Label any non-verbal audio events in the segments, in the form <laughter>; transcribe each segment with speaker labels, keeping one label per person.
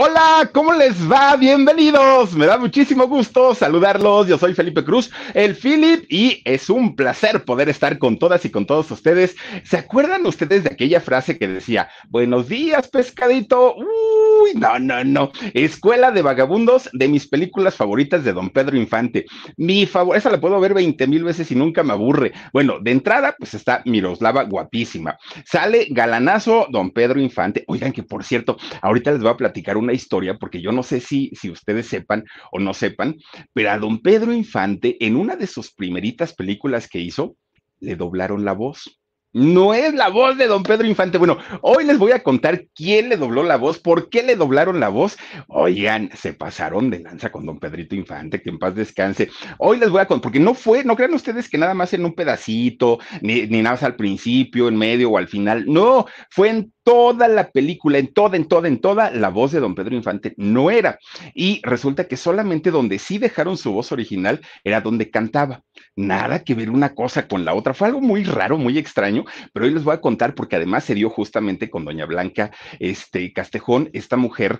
Speaker 1: Hola, ¿cómo les va? Bienvenidos. Me da muchísimo gusto saludarlos. Yo soy Felipe Cruz, el Philip, y es un placer poder estar con todas y con todos ustedes. ¿Se acuerdan ustedes de aquella frase que decía, buenos días, pescadito? Uy, no, no, no. Escuela de Vagabundos de mis películas favoritas de Don Pedro Infante. Mi favor, esa la puedo ver 20 mil veces y nunca me aburre. Bueno, de entrada, pues está Miroslava guapísima. Sale galanazo Don Pedro Infante. Oigan, que por cierto, ahorita les voy a platicar un historia, porque yo no sé si, si ustedes sepan o no sepan, pero a don Pedro Infante, en una de sus primeritas películas que hizo, le doblaron la voz. No es la voz de don Pedro Infante. Bueno, hoy les voy a contar quién le dobló la voz, por qué le doblaron la voz. Oigan, se pasaron de lanza con don Pedrito Infante, que en paz descanse. Hoy les voy a contar, porque no fue, no crean ustedes que nada más en un pedacito, ni, ni nada más al principio, en medio o al final. No, fue en toda la película, en toda, en toda, en toda, la voz de don Pedro Infante no era. Y resulta que solamente donde sí dejaron su voz original era donde cantaba. Nada que ver una cosa con la otra. Fue algo muy raro, muy extraño, pero hoy les voy a contar porque además se dio justamente con doña Blanca este, Castejón, esta mujer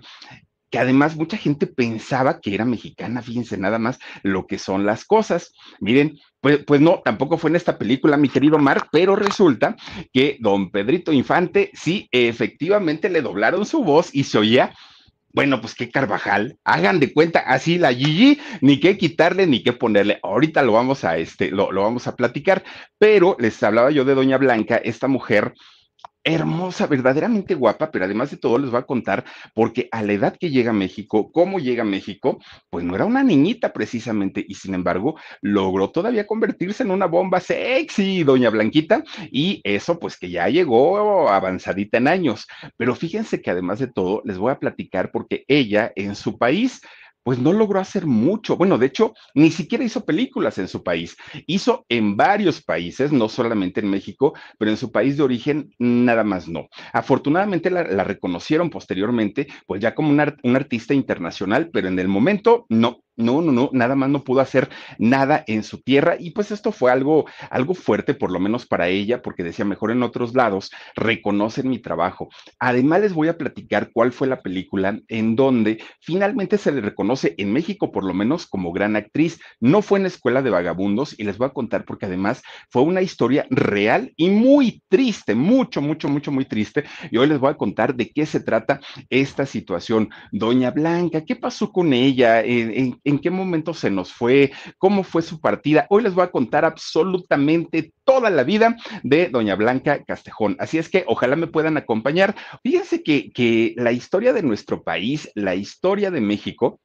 Speaker 1: que además mucha gente pensaba que era mexicana, fíjense nada más lo que son las cosas. Miren, pues, pues, no, tampoco fue en esta película, mi querido Mark, pero resulta que don Pedrito Infante sí, efectivamente le doblaron su voz y se oía bueno, pues qué Carvajal, hagan de cuenta así la Gigi, ni qué quitarle ni qué ponerle. Ahorita lo vamos a este, lo, lo vamos a platicar, pero les hablaba yo de Doña Blanca, esta mujer hermosa, verdaderamente guapa, pero además de todo les voy a contar porque a la edad que llega a México, cómo llega a México, pues no era una niñita precisamente y sin embargo logró todavía convertirse en una bomba sexy, doña Blanquita, y eso pues que ya llegó avanzadita en años. Pero fíjense que además de todo les voy a platicar porque ella en su país pues no logró hacer mucho. Bueno, de hecho, ni siquiera hizo películas en su país. Hizo en varios países, no solamente en México, pero en su país de origen nada más no. Afortunadamente la, reconocieron posteriormente, pues ya como un, artista internacional, pero en el momento no, no, no, no, nada más no pudo hacer nada en su tierra y pues esto fue algo, algo fuerte, por lo menos para ella, porque decía, mejor en otros lados reconocen mi trabajo. Además les voy a platicar cuál fue la película en donde finalmente se le reconoce en México, por lo menos como gran actriz. No fue en la Escuela de Vagabundos y les voy a contar porque además fue una historia real y muy triste, mucho, mucho, mucho, muy triste. Y hoy les voy a contar de qué se trata esta situación. Doña Blanca, ¿qué pasó con ella? ¿En, en qué momento se nos fue, cómo fue su partida. Hoy les voy a contar absolutamente toda la vida de doña Blanca Castejón. Así es que ojalá me puedan acompañar. Fíjense que, que la historia de nuestro país, la historia de México,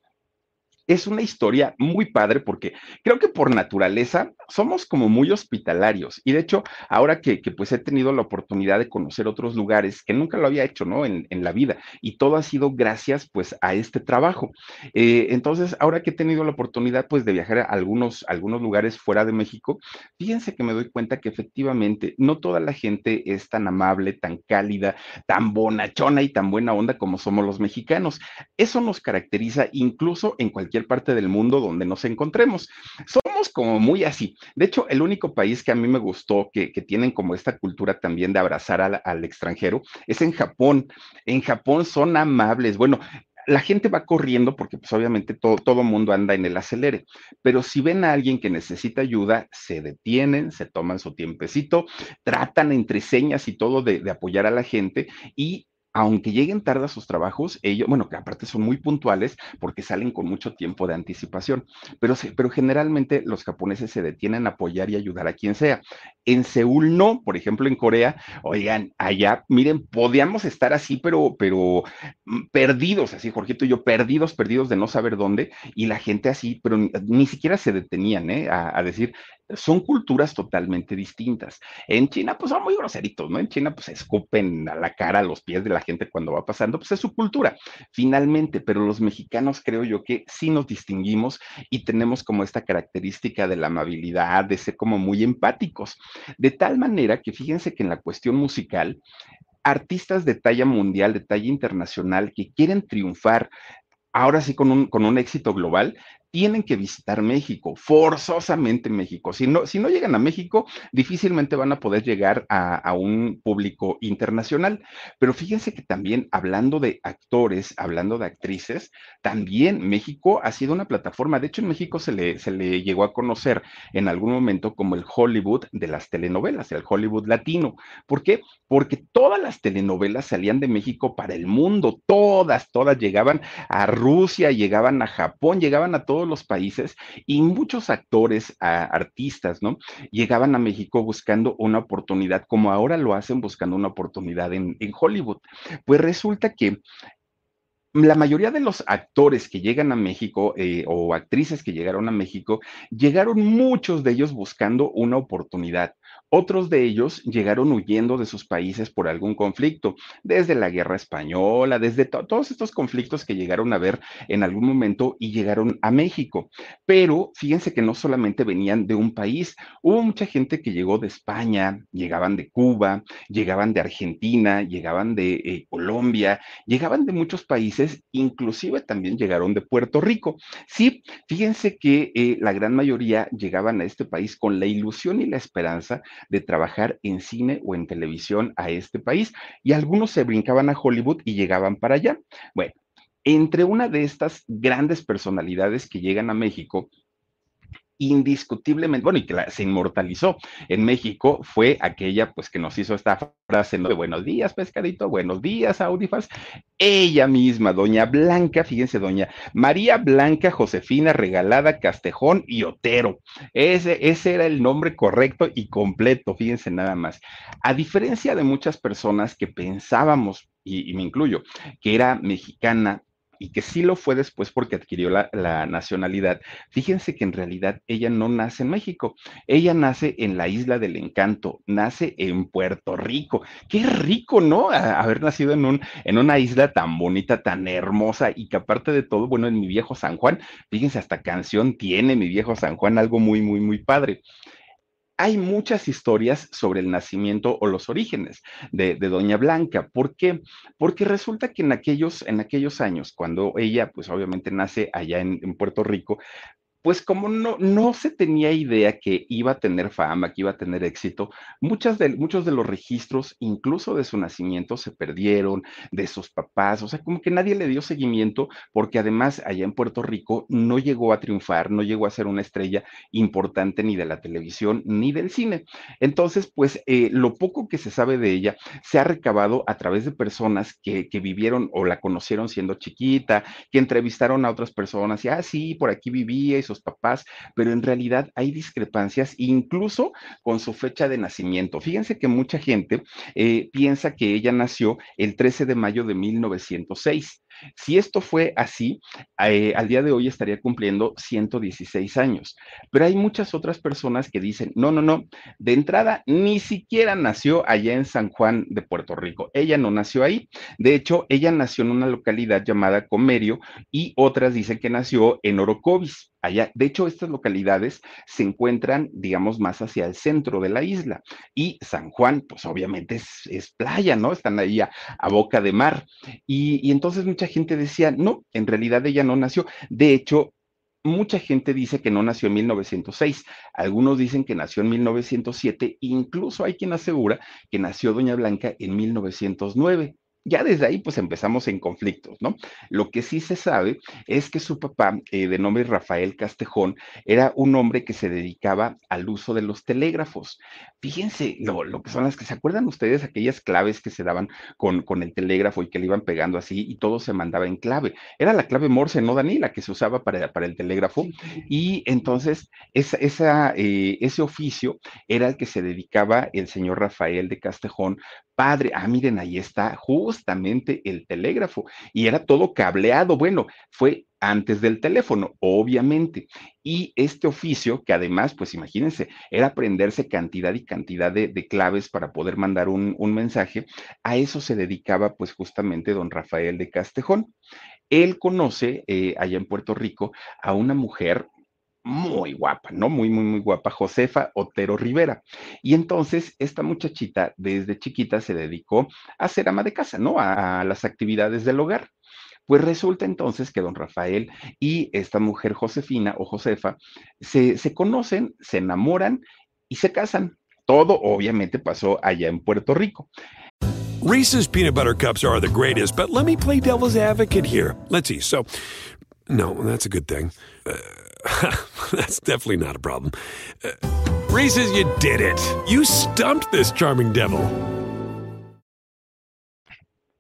Speaker 1: es una historia muy padre porque creo que por naturaleza somos como muy hospitalarios y de hecho ahora que, pues he tenido la oportunidad de conocer otros lugares que nunca lo había hecho, ¿no? En, la vida y todo ha sido gracias pues a este trabajo. Eh, entonces ahora que he tenido la oportunidad pues de viajar a algunos, algunos lugares fuera de México, fíjense que me doy cuenta que efectivamente no toda la gente es tan amable, tan cálida, tan bonachona y tan buena onda como somos los mexicanos. Eso nos caracteriza incluso en cualquier parte del mundo donde nos encontremos. Somos como muy así. De hecho, el único país que a mí me gustó, que, tienen como esta cultura también de abrazar al, extranjero, es en Japón. En Japón son amables. Bueno, la gente va corriendo porque pues obviamente todo, todo mundo anda en el acelere, pero si ven a alguien que necesita ayuda, se detienen, se toman su tiempecito, tratan entre señas y todo de, de apoyar a la gente y aunque lleguen tarde a sus trabajos, ellos, bueno, que aparte son muy puntuales porque salen con mucho tiempo de anticipación, pero, pero generalmente los japoneses se detienen a apoyar y ayudar a quien sea. En Seúl no, por ejemplo, en Corea, oigan, allá, miren, podíamos estar así, pero, pero mm, perdidos, así, Jorgito y yo, perdidos, perdidos de no saber dónde, y la gente así, pero ni, siquiera se detenían, ¿eh? a decir, son culturas totalmente distintas. En China, pues son muy groseritos, ¿no? En China, pues escupen a la cara, a los pies de la gente cuando va pasando, pues es su cultura, finalmente, pero los mexicanos creo yo que sí nos distinguimos y tenemos como esta característica de la amabilidad, de ser como muy empáticos, de tal manera que fíjense que en la cuestión musical, artistas de talla mundial, de talla internacional, que quieren triunfar ahora sí con un, con un éxito global, tienen que visitar México, forzosamente México. Si no, si no llegan a México, difícilmente van a poder llegar a, un público internacional. Pero fíjense que también hablando de actores, hablando de actrices, también México ha sido una plataforma. De hecho, en México se le, se le llegó a conocer en algún momento como el Hollywood de las telenovelas, el Hollywood latino. ¿Por qué? Porque todas las telenovelas salían de México para el mundo, todas, todas llegaban a Rusia, llegaban a Japón, llegaban a todos los países y muchos actores, artistas, ¿no? Llegaban a México buscando una oportunidad, como ahora lo hacen buscando una oportunidad en, en Hollywood. Pues resulta que la mayoría de los actores que llegan a México eh, o actrices que llegaron a México, llegaron muchos de ellos buscando una oportunidad. Otros de ellos llegaron huyendo de sus países por algún conflicto, desde la guerra española, desde todos estos conflictos que llegaron a ver en algún momento y llegaron a México. Pero fíjense que no solamente venían de un país, hubo mucha gente que llegó de España, llegaban de Cuba, llegaban de Argentina, llegaban de eh, Colombia, llegaban de muchos países, inclusive también llegaron de Puerto Rico. Sí, fíjense que eh, la gran mayoría llegaban a este país con la ilusión y la esperanza de trabajar en cine o en televisión a este país y algunos se brincaban a Hollywood y llegaban para allá. Bueno, entre una de estas grandes personalidades que llegan a México indiscutiblemente, bueno, y que se inmortalizó en México, fue aquella pues que nos hizo esta frase ¿no? de buenos días, pescadito, buenos días, Audifas. Ella misma, doña Blanca, fíjense, doña María Blanca Josefina Regalada Castejón y Otero. Ese, ese era el nombre correcto y completo, fíjense nada más. A diferencia de muchas personas que pensábamos, y me incluyo, que era mexicana, y que sí lo fue después porque adquirió la, nacionalidad, fíjense que en realidad ella no nace en México, ella nace en la isla del encanto, nace en Puerto Rico. Qué rico, ¿no? haber nacido en, un, en una isla tan bonita, tan hermosa y que aparte de todo, bueno, en mi viejo San Juan, fíjense, hasta canción tiene mi viejo San Juan, algo muy, muy, muy padre hay muchas historias sobre el nacimiento o los orígenes de, Doña Blanca. ¿Por qué? Porque resulta que en aquellos, en aquellos años, cuando ella, pues obviamente nace allá en Puerto Rico, pues como no, no se tenía idea que iba a tener fama, que iba a tener éxito, muchas de, muchos de los registros, incluso de su nacimiento, se perdieron, de sus papás, o sea, como que nadie le dio seguimiento, porque además allá en Puerto Rico no llegó a triunfar, no llegó a ser una estrella importante ni de la televisión ni del cine. Entonces, pues eh, lo poco que se sabe de ella se ha recabado a través de personas que, que vivieron o la conocieron siendo chiquita, que entrevistaron a otras personas y, ah, sí, por aquí vivía y papás, pero en realidad hay discrepancias incluso con su fecha de nacimiento. Fíjense que mucha gente eh, piensa que ella nació el 13 de mayo de 1906. Si esto fue así, eh, al día de hoy estaría cumpliendo 116 años. Pero hay muchas otras personas que dicen, no, no, no, de entrada ni siquiera nació allá en San Juan de Puerto Rico. Ella no nació ahí. De hecho, ella nació en una localidad llamada Comerio y otras dicen que nació en Orocovis. Allá, de hecho, estas localidades se encuentran, digamos, más hacia el centro de la isla. Y San Juan, pues obviamente es, playa, ¿no? Están ahí a, boca de mar. Y, y entonces mucha decía, no, en realidad ella no nació. De hecho, mucha gente dice que no nació en 1906, algunos dicen que nació en 1907, incluso hay quien asegura que nació Doña Blanca en 1909. Ya desde ahí pues empezamos en conflictos, ¿no? Lo que sí se sabe es que su papá, eh, de nombre Rafael Castejón, era un hombre que se dedicaba al uso de los telégrafos. Fíjense lo, lo que son las que se acuerdan ustedes, aquellas claves que se daban con, con, el telégrafo y que le iban pegando así y todo se mandaba en clave. Era la clave Morse, no Dani, que se usaba para, para el telégrafo. Y entonces esa, esa, eh, ese oficio era el que se dedicaba el señor Rafael de Castejón padre. Ah, miren, ahí está justamente el telégrafo. Y era todo cableado. Bueno, fue antes del teléfono, obviamente. Y este oficio, que además, pues imagínense, era aprenderse cantidad y cantidad de, de claves para poder mandar un, un, mensaje, a eso se dedicaba pues justamente don Rafael de Castejón. Él conoce eh, allá en Puerto Rico a una mujer muy guapa, ¿no? Muy, muy, muy guapa, Josefa Otero Rivera. Y entonces esta muchachita desde chiquita se dedicó a ser ama de casa, ¿no? A, las actividades del hogar. Pues resulta entonces que don Rafael y esta mujer Josefina o Josefa se, se conocen, se enamoran y se casan. Todo obviamente pasó allá en Puerto Rico.
Speaker 2: Reese's peanut butter cups are the greatest, but let me play devil's advocate here. Let's see. So, no, that's a good thing. Uh, <laughs> that's definitely not a problem. Uh, Reese's, you did it. You stumped this charming devil.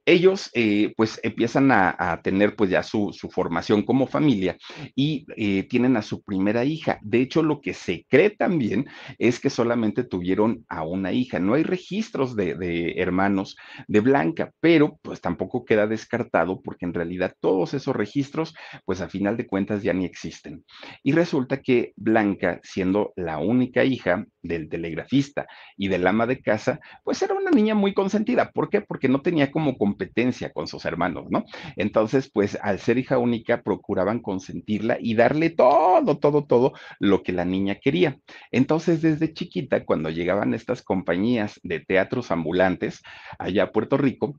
Speaker 1: Ellos eh, pues empiezan a, tener pues ya su, su, formación como familia y eh, tienen a su primera hija. De hecho, lo que se cree también es que solamente tuvieron a una hija. No hay registros de, de hermanos de Blanca, pero pues tampoco queda descartado porque en realidad todos esos registros pues a final de cuentas ya ni existen. Y resulta que Blanca, siendo la única hija del telegrafista y del ama de casa, pues era una niña muy consentida. ¿Por qué? Porque no tenía como competencia con sus hermanos, ¿no? Entonces, pues al ser hija única, procuraban consentirla y darle todo, todo, todo lo que la niña quería. Entonces, desde chiquita, cuando llegaban estas compañías de teatros ambulantes allá a Puerto Rico,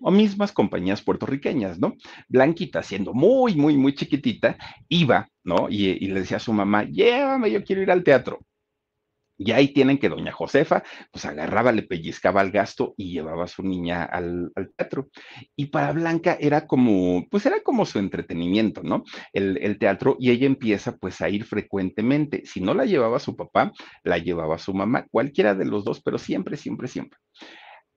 Speaker 1: o mismas compañías puertorriqueñas, ¿no? Blanquita, siendo muy, muy, muy chiquitita, iba, ¿no? Y, y le decía a su mamá, llévame, yo quiero ir al teatro. Y ahí tienen que doña Josefa, pues agarraba, le pellizcaba el gasto y llevaba a su niña al, al, teatro. Y para Blanca era como, pues era como su entretenimiento, ¿no? El, el, teatro y ella empieza pues a ir frecuentemente. Si no la llevaba su papá, la llevaba su mamá, cualquiera de los dos, pero siempre, siempre, siempre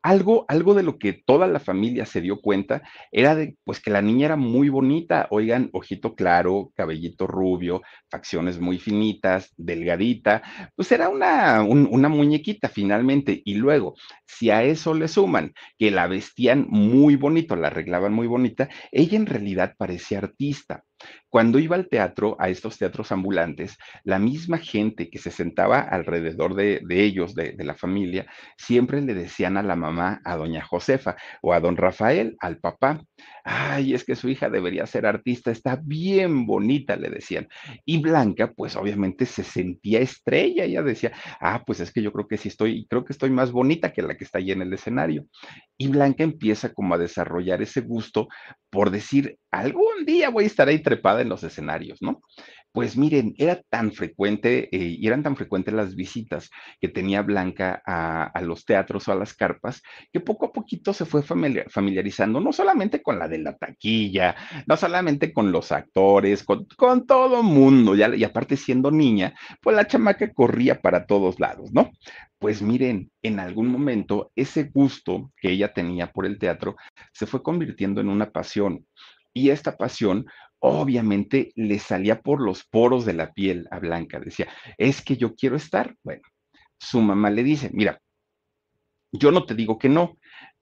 Speaker 1: algo, algo de lo que toda la familia se dio cuenta era de, pues que la niña era muy bonita, oigan, ojito claro, cabellito rubio, facciones muy finitas, delgadita, pues era una, un, una muñequita finalmente. Y luego, si a eso le suman que la vestían muy bonito, la arreglaban muy bonita, ella en realidad parecía artista. Cuando iba al teatro, a estos teatros ambulantes, la misma gente que se sentaba alrededor de, ellos, de, la familia, siempre le decían a la mamá, a doña Josefa o a don Rafael, al papá, ay, es que su hija debería ser artista, está bien bonita, le decían. Y Blanca, pues obviamente se sentía estrella, ella decía, ah, pues es que yo creo que sí estoy, creo que estoy más bonita que la que está ahí en el escenario. Y Blanca empieza como a desarrollar ese gusto por decir, algún día voy a estar ahí trepada en los escenarios, ¿no? Pues miren, era tan frecuente eh, y eran tan frecuentes las visitas que tenía Blanca a, los teatros o a las carpas que poco a poquito se fue familiar, familiarizando, no solamente con la de la taquilla, no solamente con los actores, con, con todo mundo, ya, y aparte siendo niña, pues la chamaca corría para todos lados, ¿no? Pues miren, en algún momento ese gusto que ella tenía por el teatro se fue convirtiendo en una pasión. Y esta pasión obviamente le salía por los poros de la piel a Blanca. Decía, es que yo quiero estar. Bueno, su mamá le dice, mira, yo no te digo que no,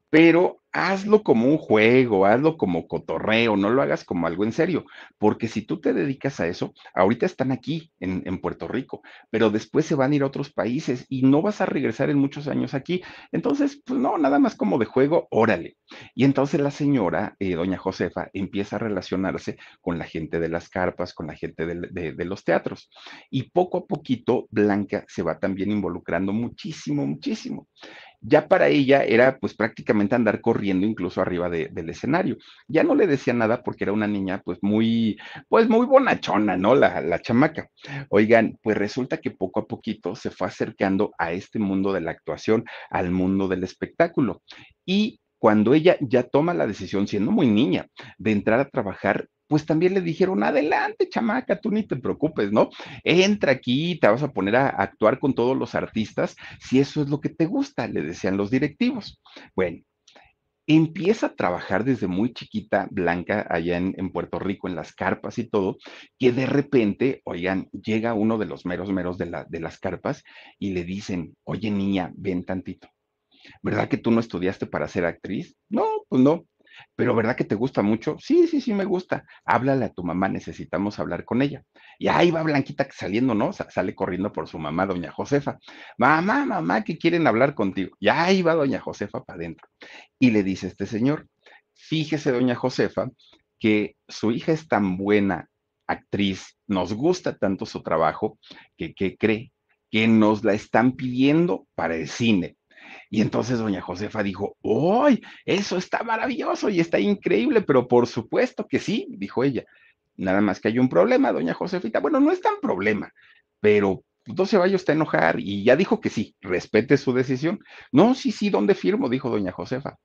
Speaker 1: pero hazlo como un juego, hazlo como cotorreo, no lo hagas como algo en serio, porque si tú te dedicas a eso, ahorita están aquí en, Puerto Rico, pero después se van a ir a otros países y no vas a regresar en muchos años aquí. Entonces, pues no, nada más como de juego, órale. Y entonces la señora, eh, doña Josefa, empieza a relacionarse con la gente de las carpas, con la gente de, de, de los teatros. Y poco a poquito, Blanca se va también involucrando muchísimo, muchísimo ya para ella era pues prácticamente andar corriendo incluso arriba de, del escenario. Ya no le decía nada porque era una niña pues muy, pues muy bonachona, ¿no? La, la chamaca. Oigan, pues resulta que poco a poquito se fue acercando a este mundo de la actuación, al mundo del espectáculo. Y cuando ella ya toma la decisión, siendo muy niña, de entrar a trabajar, pues también le dijeron, adelante, chamaca, tú ni te preocupes, ¿no? Entra aquí, te vas a poner a actuar con todos los artistas, si eso es lo que te gusta, le decían los directivos. Bueno, empieza a trabajar desde muy chiquita, Blanca, allá en, Puerto Rico, en las carpas y todo, que de repente, oigan, llega uno de los meros meros de, de las carpas y le dicen, oye niña, ven tantito. ¿Verdad que tú no estudiaste para ser actriz? No, pues no. Pero ¿verdad que te gusta mucho? Sí, sí, sí, me gusta. Háblale a tu mamá, necesitamos hablar con ella. Y ahí va Blanquita saliendo, ¿no? sale corriendo por su mamá, doña Josefa. Mamá, mamá, que quieren hablar contigo. Y ahí va doña Josefa para adentro. Y le dice este señor, fíjese, doña Josefa, que su hija es tan buena actriz, nos gusta tanto su trabajo, que, que cree que nos la están pidiendo para el cine. Y entonces doña Josefa dijo, ¡ay! Eso está maravilloso y está increíble, pero por supuesto que sí, dijo ella. Nada más que hay un problema, doña Josefita. Bueno, no es tan problema, pero no se vaya usted a enojar y ya dijo que sí, respete su decisión. No, sí, sí, ¿dónde firmo? Dijo doña Josefa.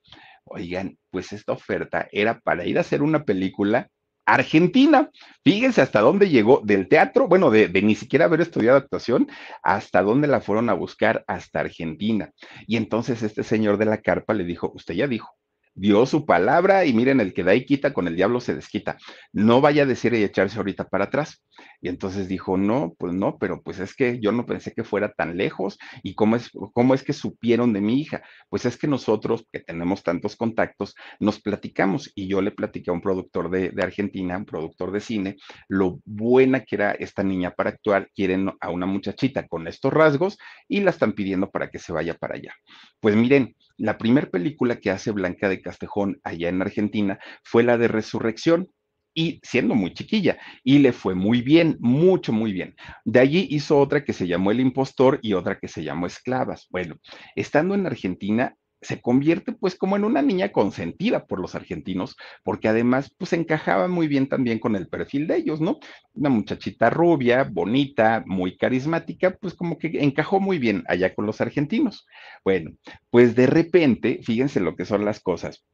Speaker 1: Oigan, pues esta oferta era para ir a hacer una película Argentina. Fíjense hasta dónde llegó del teatro, bueno, de, ni siquiera haber estudiado actuación, hasta dónde la fueron a buscar, hasta Argentina. Y entonces este señor de la carpa le dijo, usted ya dijo, dio su palabra y miren, el que da y quita, con el diablo se desquita. No vaya a decir y echarse ahorita para atrás. Y entonces dijo, no, pues no, pero pues es que yo no pensé que fuera tan lejos. ¿Y cómo es, cómo es que supieron de mi hija? Pues es que nosotros, que tenemos tantos contactos, nos platicamos y yo le platiqué a un productor de, de Argentina, un productor de cine, lo buena que era esta niña para actuar. Quieren a una muchachita con estos rasgos y la están pidiendo para que se vaya para allá. Pues miren, la primera película que hace Blanca de Castejón allá en Argentina fue la de Resurrección y siendo muy chiquilla, y le fue muy bien, mucho, muy bien. De allí hizo otra que se llamó El Impostor y otra que se llamó Esclavas. Bueno, estando en Argentina, se convierte pues como en una niña consentida por los argentinos, porque además pues encajaba muy bien también con el perfil de ellos, ¿no? Una muchachita rubia, bonita, muy carismática, pues como que encajó muy bien allá con los argentinos. Bueno, pues de repente, fíjense lo que son las cosas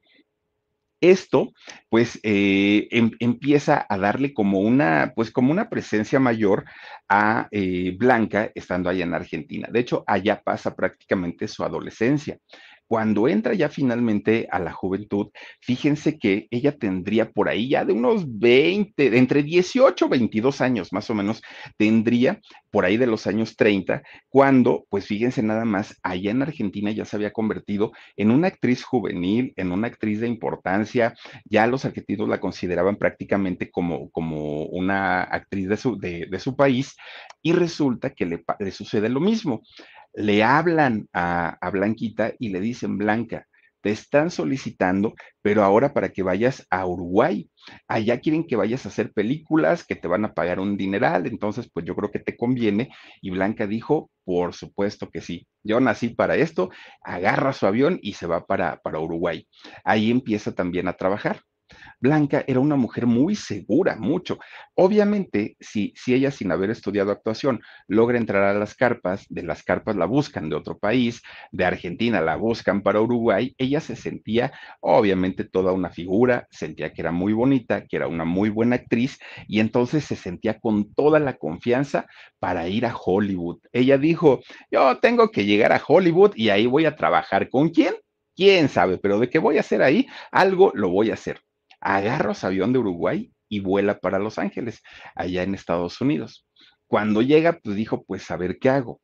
Speaker 1: esto, pues, eh, em, empieza a darle como una, pues, como una presencia mayor a eh, Blanca estando allá en Argentina. De hecho, allá pasa prácticamente su adolescencia. Cuando entra ya finalmente a la juventud, fíjense que ella tendría por ahí ya de unos 20, entre 18 y 22 años más o menos, tendría por ahí de los años 30, cuando, pues fíjense nada más, allá en Argentina ya se había convertido en una actriz juvenil, en una actriz de importancia, ya los argentinos la consideraban prácticamente como, como una actriz de su, de, su país, y resulta que le, le sucede lo mismo le hablan a, Blanquita y le dicen, Blanca, te están solicitando, pero ahora para que vayas a Uruguay. Allá quieren que vayas a hacer películas, que te van a pagar un dineral, entonces pues yo creo que te conviene. Y Blanca dijo, por supuesto que sí, yo nací para esto, agarra su avión y se va para, para Uruguay. Ahí empieza también a trabajar. Blanca era una mujer muy segura, mucho. Obviamente, si, si ella sin haber estudiado actuación logra entrar a las carpas, de las carpas la buscan de otro país, de Argentina la buscan para Uruguay, ella se sentía obviamente toda una figura, sentía que era muy bonita, que era una muy buena actriz y entonces se sentía con toda la confianza para ir a Hollywood. Ella dijo, yo tengo que llegar a Hollywood y ahí voy a trabajar. ¿Con quién? quién sabe, pero de qué voy a hacer ahí, algo lo voy a hacer agarra su avión de Uruguay y vuela para Los Ángeles, allá en Estados Unidos. Cuando llega, pues dijo, pues a ver qué hago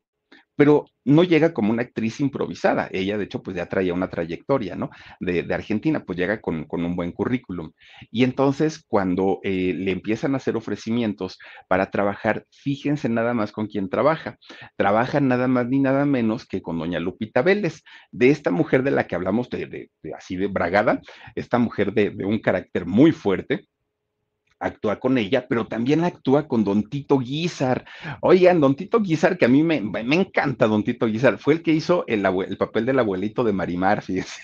Speaker 1: pero no llega como una actriz improvisada. Ella, de hecho, pues ya traía una trayectoria, ¿no? De, Argentina, pues llega con, un buen currículum. Y entonces, cuando eh, le empiezan a hacer ofrecimientos para trabajar, fíjense nada más con quién trabaja. Trabaja nada más ni nada menos que con doña Lupita Vélez, de esta mujer de la que hablamos, de, así de bragada, esta mujer de un carácter muy fuerte actúa con ella, pero también actúa con Don Tito Guizar. Oigan, Don Tito Guizar, que a mí me, me encanta Don Tito Guizar, fue el que hizo el, el papel del abuelito de Marimar, <laughs> fíjense.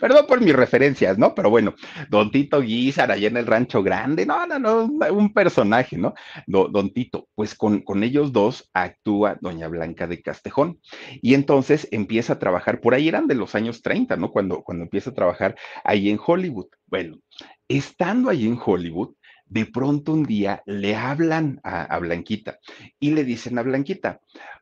Speaker 1: Perdón por mis referencias, ¿no? Pero bueno, Don Tito Guizar, allá en el Rancho Grande, no, no, no, un personaje, ¿no? Don Tito, pues con, con ellos dos actúa Doña Blanca de Castejón. Y entonces empieza a trabajar, por ahí eran de los años 30, ¿no? Cuando, cuando empieza a trabajar ahí en Hollywood. Bueno, estando ahí en Hollywood, de pronto un día le hablan a, Blanquita y le dicen a Blanquita,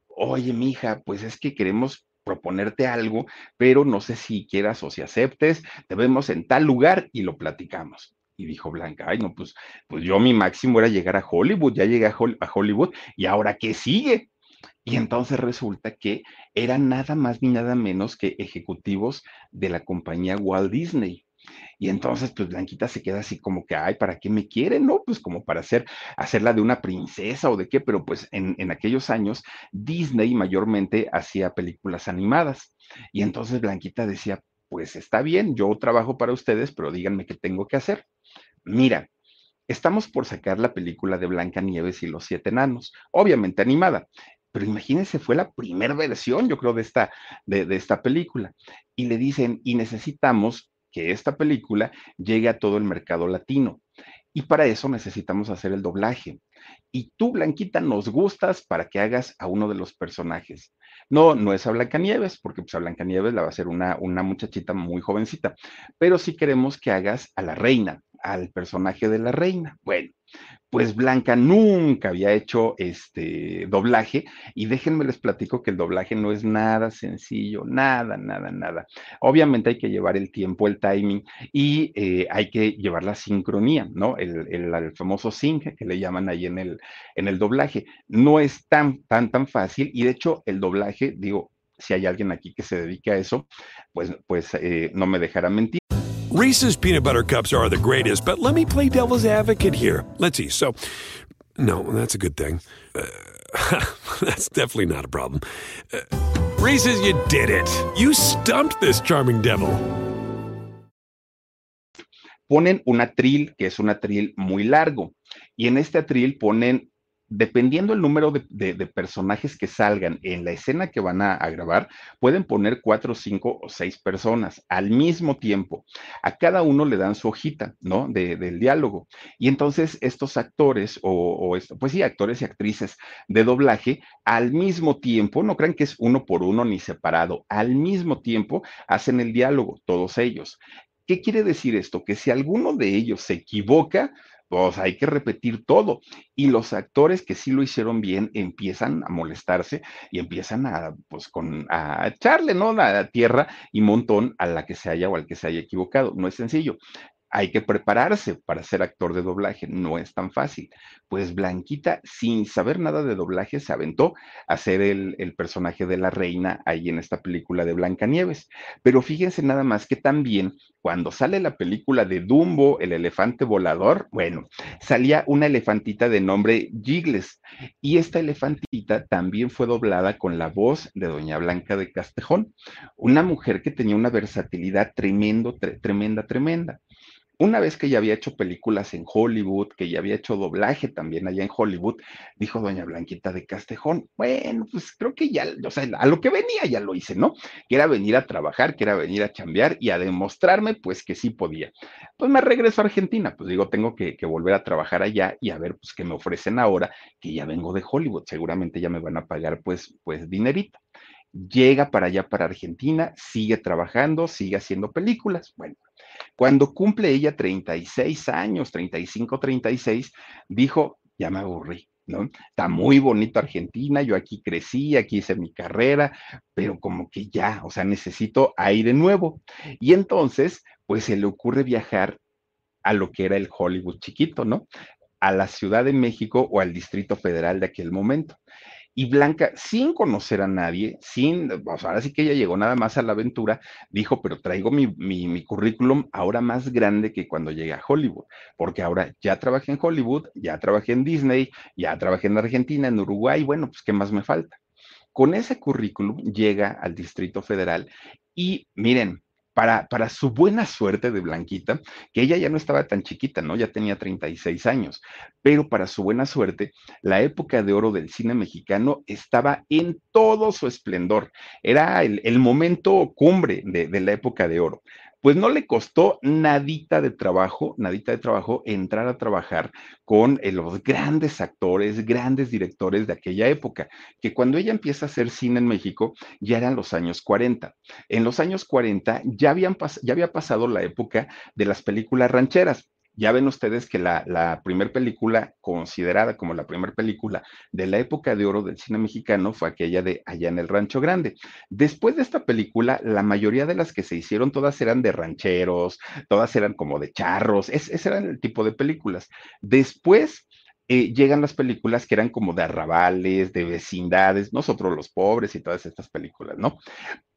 Speaker 1: oye, mija, pues es que queremos proponerte algo, pero no sé si quieras o si aceptes, te vemos en tal lugar y lo platicamos. Y dijo Blanca, ay, no, pues, pues yo mi máximo era llegar a Hollywood, ya llegué a, a Hollywood, y ahora qué sigue. Y entonces resulta que eran nada más ni nada menos que ejecutivos de la compañía Walt Disney. Y entonces, pues Blanquita se queda así como que, ay, ¿para qué me quieren? No, pues como para hacer, hacerla de una princesa o de qué, pero pues en, en aquellos años Disney mayormente hacía películas animadas. Y entonces Blanquita decía, pues está bien, yo trabajo para ustedes, pero díganme qué tengo que hacer. Mira, estamos por sacar la película de Blanca Nieves y los siete enanos, obviamente animada. Pero imagínense, fue la primera versión, yo creo, de esta, de, de esta película. Y le dicen, y necesitamos que esta película llegue a todo el mercado latino. Y para eso necesitamos hacer el doblaje. Y tú, Blanquita, nos gustas para que hagas a uno de los personajes. No, no es a Blancanieves, porque pues a Blancanieves la va a ser una, una muchachita muy jovencita, pero sí queremos que hagas a la reina, al personaje de la reina. Bueno, pues Blanca nunca había hecho este doblaje y déjenme les platico que el doblaje no es nada sencillo, nada, nada, nada. Obviamente hay que llevar el tiempo, el timing y eh, hay que llevar la sincronía, ¿no? El, famoso sync que le llaman ahí en el, en el doblaje. No es tan, tan, tan fácil y de hecho el doblaje, digo, si hay alguien aquí que se dedique a eso, pues, pues eh, no me dejará mentir.
Speaker 2: Reese's peanut butter cups are the greatest, but let me play devil's advocate here. Let's see. So, no, that's a good thing. Uh, <laughs> that's definitely not a problem. Uh, Reese's, you did it. You stumped this charming devil.
Speaker 1: Ponen un atril, que es un atril muy largo, y en este atril ponen dependiendo el número de, personajes que salgan en la escena que van a, grabar, pueden poner cuatro, cinco o seis personas al mismo tiempo. A cada uno le dan su hojita, ¿no? del diálogo. Y entonces estos actores o, pues sí, actores y actrices de doblaje, al mismo tiempo, no crean que es uno por uno ni separado, al mismo tiempo hacen el diálogo, todos ellos. ¿Qué quiere decir esto? Que si alguno de ellos se equivoca, pues hay que repetir todo. Y los actores que sí lo hicieron bien empiezan a molestarse y empiezan a, pues, con, a echarle, ¿no? La tierra y montón a la que se haya o al que se haya equivocado. No es sencillo hay que prepararse para ser actor de doblaje, no es tan fácil. Pues Blanquita, sin saber nada de doblaje, se aventó a ser el, personaje de la reina ahí en esta película de Blancanieves. Pero fíjense nada más que también cuando sale la película de Dumbo, el elefante volador, bueno, salía una elefantita de nombre Gigles y esta elefantita también fue doblada con la voz de Doña Blanca de Castejón, una mujer que tenía una versatilidad tremendo, tremenda, tremenda una vez que ya había hecho películas en Hollywood, que ya había hecho doblaje también allá en Hollywood, dijo doña Blanquita de Castejón, bueno, pues creo que ya, o sea, a lo que venía ya lo hice, ¿no? Que era venir a trabajar, que era venir a chambear y a demostrarme, pues que sí podía. Pues me regreso a Argentina, pues digo, tengo que, que volver a trabajar allá y a ver, pues, qué me ofrecen ahora, que ya vengo de Hollywood, seguramente ya me van a pagar, pues, pues, dinerito llega para allá, para Argentina, sigue trabajando, sigue haciendo películas. Bueno, cuando cumple ella 36 años, 35, 36, dijo, ya me aburrí. ¿No? Está muy bonito Argentina, yo aquí crecí, aquí hice mi carrera, pero como que ya, o sea, necesito aire nuevo. Y entonces, pues se le ocurre viajar a lo que era el Hollywood chiquito, ¿no? A la Ciudad de México o al Distrito Federal de aquel momento. Y Blanca, sin conocer a nadie, sin, o sea, ahora sí que ella llegó nada más a la aventura, dijo, pero traigo mi, mi, currículum ahora más grande que cuando llegué a Hollywood, porque ahora ya trabajé en Hollywood, ya trabajé en Disney, ya trabajé en Argentina, en Uruguay, bueno, pues, ¿qué más me falta? Con ese currículum llega al Distrito Federal y miren, para, para su buena suerte de Blanquita, que ella ya no estaba tan chiquita, ¿no? Ya tenía 36 años, pero para su buena suerte, la época de oro del cine mexicano estaba en todo su esplendor. Era el, el momento cumbre de, de la época de oro pues no le costó nadita de trabajo, nadita de trabajo entrar a trabajar con eh, los grandes actores, grandes directores de aquella época, que cuando ella empieza a hacer cine en México ya eran los años 40. En los años 40 ya, habían ya había pasado la época de las películas rancheras. Ya ven ustedes que la, la primera película considerada como la primera película de la época de oro del cine mexicano fue aquella de Allá en el Rancho Grande. Después de esta película, la mayoría de las que se hicieron todas eran de rancheros, todas eran como de charros, ese era el tipo de películas. Después eh, llegan las películas que eran como de arrabales, de vecindades, nosotros los pobres y todas estas películas, ¿no?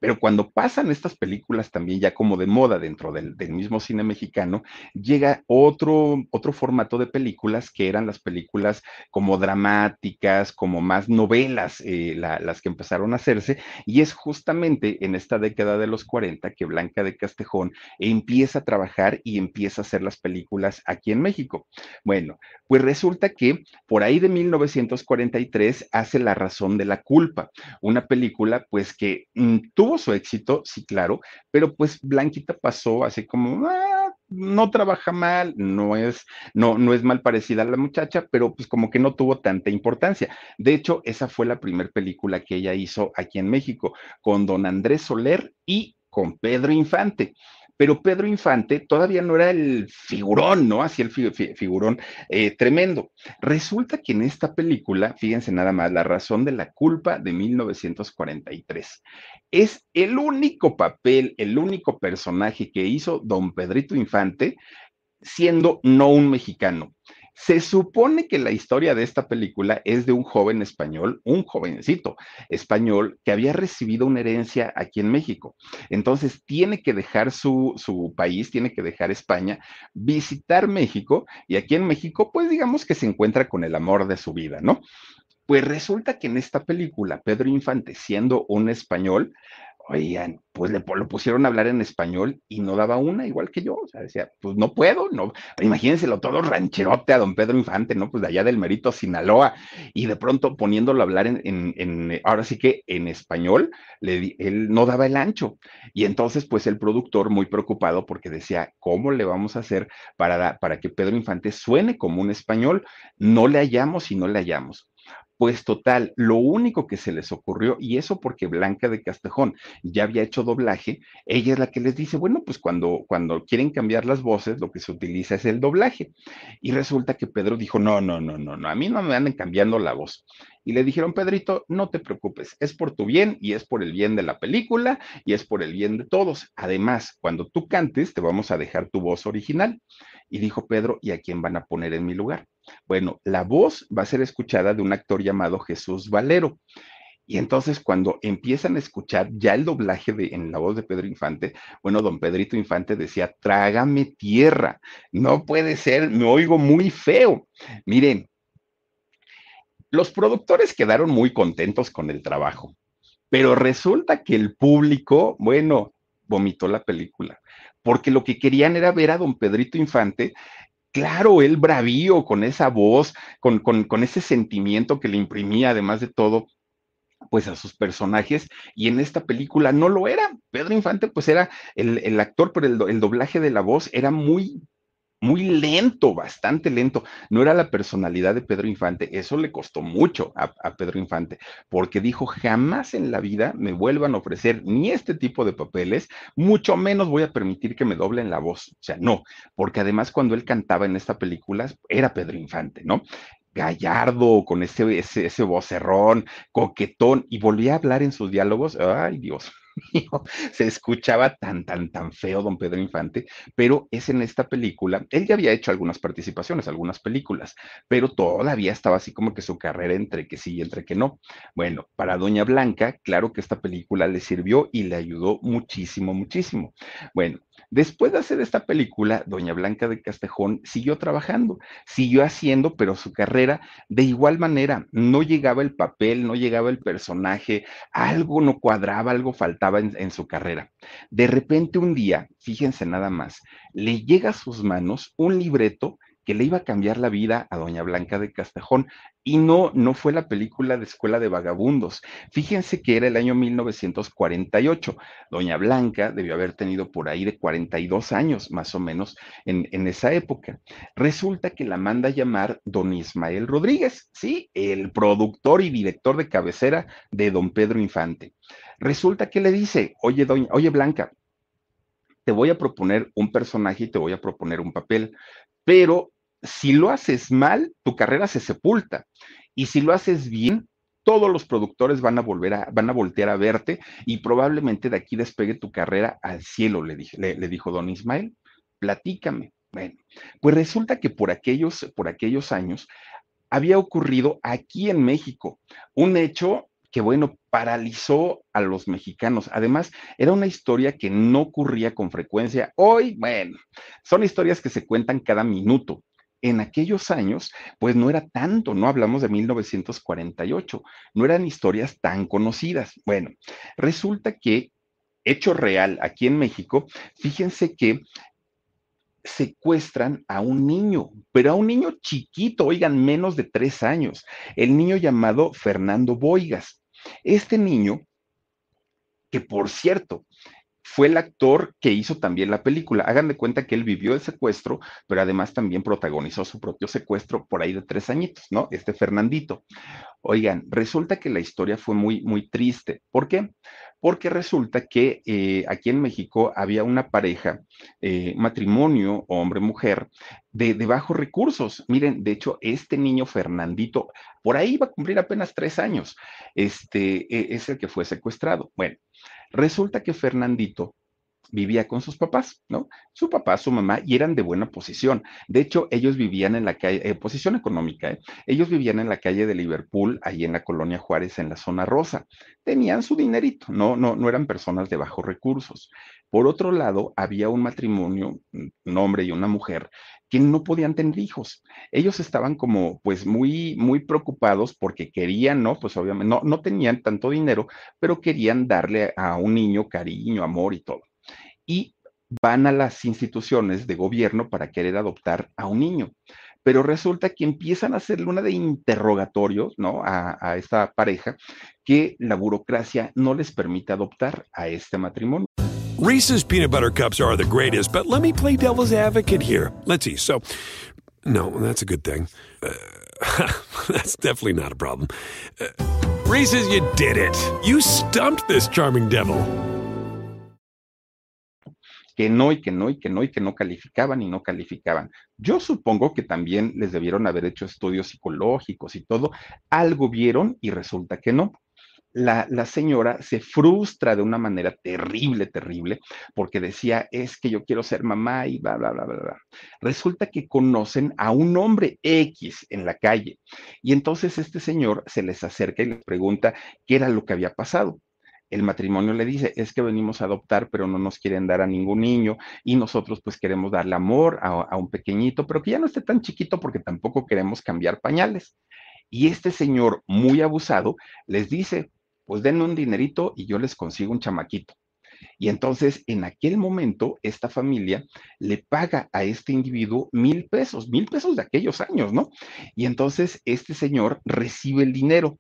Speaker 1: Pero cuando pasan estas películas también ya como de moda dentro del, mismo cine mexicano, llega otro, otro formato de películas que eran las películas como dramáticas, como más novelas, eh, la, las que empezaron a hacerse, y es justamente en esta década de los 40 que Blanca de Castejón empieza a trabajar y empieza a hacer las películas aquí en México. Bueno, pues resulta que por ahí de 1943 hace La razón de la culpa, una película pues que mm, tuvo su éxito, sí, claro, pero pues Blanquita pasó así como, ah, no trabaja mal, no es, no, no es mal parecida a la muchacha, pero pues como que no tuvo tanta importancia. De hecho, esa fue la primera película que ella hizo aquí en México, con don Andrés Soler y con Pedro Infante pero Pedro Infante todavía no era el figurón, ¿no? Así el figurón eh, tremendo. Resulta que en esta película, fíjense nada más, La razón de la culpa de 1943, es el único papel, el único personaje que hizo don Pedrito Infante siendo no un mexicano. Se supone que la historia de esta película es de un joven español, un jovencito español que había recibido una herencia aquí en México. Entonces tiene que dejar su, su país, tiene que dejar España, visitar México y aquí en México, pues digamos que se encuentra con el amor de su vida, ¿no? Pues resulta que en esta película, Pedro Infante, siendo un español, Oigan, pues le lo pusieron a hablar en español y no daba una, igual que yo. O sea, decía, pues no puedo, no. Imagínenselo todo rancherote a don Pedro Infante, ¿no? Pues de allá del Merito, Sinaloa, y de pronto poniéndolo a hablar en, en, ahora sí que en español, le, él no daba el ancho. Y entonces, pues el productor, muy preocupado, porque decía, ¿cómo le vamos a hacer para, para que Pedro Infante suene como un español? No le hallamos y no le hallamos. Pues total, lo único que se les ocurrió, y eso porque Blanca de Castejón ya había hecho doblaje, ella es la que les dice, bueno, pues cuando, cuando quieren cambiar las voces, lo que se utiliza es el doblaje. Y resulta que Pedro dijo, no, no, no, no, no, a mí no me anden cambiando la voz. Y le dijeron, Pedrito, no te preocupes, es por tu bien y es por el bien de la película y es por el bien de todos. Además, cuando tú cantes, te vamos a dejar tu voz original. Y dijo Pedro, ¿y a quién van a poner en mi lugar? Bueno, la voz va a ser escuchada de un actor llamado Jesús Valero. Y entonces cuando empiezan a escuchar ya el doblaje de, en la voz de Pedro Infante, bueno, don Pedrito Infante decía, trágame tierra, no puede ser, me oigo muy feo. Miren, los productores quedaron muy contentos con el trabajo, pero resulta que el público, bueno, vomitó la película, porque lo que querían era ver a don Pedrito Infante claro, él bravío con esa voz, con, con, con, ese sentimiento que le imprimía, además de todo, pues a sus personajes, y en esta película no lo era. Pedro Infante, pues era el, el actor, pero el, el, doblaje de la voz era muy muy lento, bastante lento. No era la personalidad de Pedro Infante. Eso le costó mucho a, Pedro Infante, porque dijo, jamás en la vida me vuelvan a ofrecer ni este tipo de papeles, mucho menos voy a permitir que me doblen la voz. O sea, no, porque además cuando él cantaba en esta película era Pedro Infante, ¿no? gallardo, con ese, ese, ese vocerrón, coquetón, y volvía a hablar en sus diálogos, ay Dios, se escuchaba tan, tan, tan feo don Pedro Infante, pero es en esta película, él ya había hecho algunas participaciones, algunas películas, pero todavía estaba así como que su carrera entre que sí y entre que no. Bueno, para Doña Blanca, claro que esta película le sirvió y le ayudó muchísimo, muchísimo. Bueno, Después de hacer esta película, doña Blanca de Castejón siguió trabajando, siguió haciendo, pero su carrera de igual manera, no llegaba el papel, no llegaba el personaje, algo no cuadraba, algo faltaba en, su carrera. De repente un día, fíjense nada más, le llega a sus manos un libreto que le iba a cambiar la vida a doña Blanca de Castejón. Y no, no fue la película de Escuela de Vagabundos. Fíjense que era el año 1948. Doña Blanca debió haber tenido por ahí de 42 años, más o menos, en, en esa época. Resulta que la manda a llamar don Ismael Rodríguez, ¿sí? El productor y director de cabecera de don Pedro Infante. Resulta que le dice, oye, doña, oye Blanca, te voy a proponer un personaje y te voy a proponer un papel, pero si lo haces mal, tu carrera se sepulta. Y si lo haces bien, todos los productores van a volver a, van a voltear a verte y probablemente de aquí despegue tu carrera al cielo, le, dije, le, dijo don Ismael. Platícame. Bueno, pues resulta que por aquellos, por aquellos años había ocurrido aquí en México un hecho que, bueno, paralizó a los mexicanos. Además, era una historia que no ocurría con frecuencia. Hoy, bueno, son historias que se cuentan cada minuto en aquellos años, pues no era tanto, no hablamos de 1948, no eran historias tan conocidas. Bueno, resulta que, hecho real, aquí en México, fíjense que secuestran a un niño, pero a un niño chiquito, oigan, menos de tres años, el niño llamado Fernando Boigas. Este niño, que por cierto, fue el actor que hizo también la película. Hagan de cuenta que él vivió el secuestro, pero además también protagonizó su propio secuestro por ahí de tres añitos, ¿no? Este Fernandito. Oigan, resulta que la historia fue muy, muy triste. ¿Por qué? Porque resulta que eh, aquí en México había una pareja, eh, matrimonio, hombre-mujer, de, de bajos recursos. Miren, de hecho, este niño Fernandito, por ahí va a cumplir apenas tres años, este, e, es el que fue secuestrado. Bueno, Resulta que Fernandito vivía con sus papás, ¿no? Su papá, su mamá, y eran de buena posición. De hecho, ellos vivían en la calle, eh, posición económica, ¿eh? Ellos vivían en la calle de Liverpool, ahí en la colonia Juárez, en la zona rosa. Tenían su dinerito, no, no, no eran personas de bajos recursos. Por otro lado, había un matrimonio, un hombre y una mujer, que no podían tener hijos. Ellos estaban como pues muy, muy preocupados porque querían, ¿no? Pues obviamente no, no tenían tanto dinero, pero querían darle a un niño cariño, amor y todo. Y van a las instituciones de gobierno para querer adoptar a un niño. Pero resulta que empiezan a hacerle una de interrogatorios, ¿no? A, esta pareja que la burocracia no les permite adoptar a este matrimonio.
Speaker 2: Reese's peanut butter cups are the greatest, but let me play devil's advocate here. Let's see. So, no, that's a good thing. Uh, <laughs> that's definitely not a problem. Uh, Reese's, you did it. You stumped this charming devil.
Speaker 1: Que no, y que no, y que no, y que no calificaban y no calificaban. Yo supongo que también les debieron haber hecho estudios psicológicos y todo. Algo vieron y resulta que no la, la, señora se frustra de una manera terrible, terrible, porque decía, es que yo quiero ser mamá y bla, bla, bla, bla, bla. Resulta que conocen a un hombre X en la calle y entonces este señor se les acerca y les pregunta qué era lo que había pasado. El matrimonio le dice, es que venimos a adoptar, pero no nos quieren dar a ningún niño y nosotros pues queremos darle amor a, un pequeñito, pero que ya no esté tan chiquito porque tampoco queremos cambiar pañales. Y este señor muy abusado les dice, pues denme un dinerito y yo les consigo un chamaquito. Y entonces, en aquel momento, esta familia le paga a este individuo mil pesos, mil pesos de aquellos años, ¿no? Y entonces este señor recibe el dinero.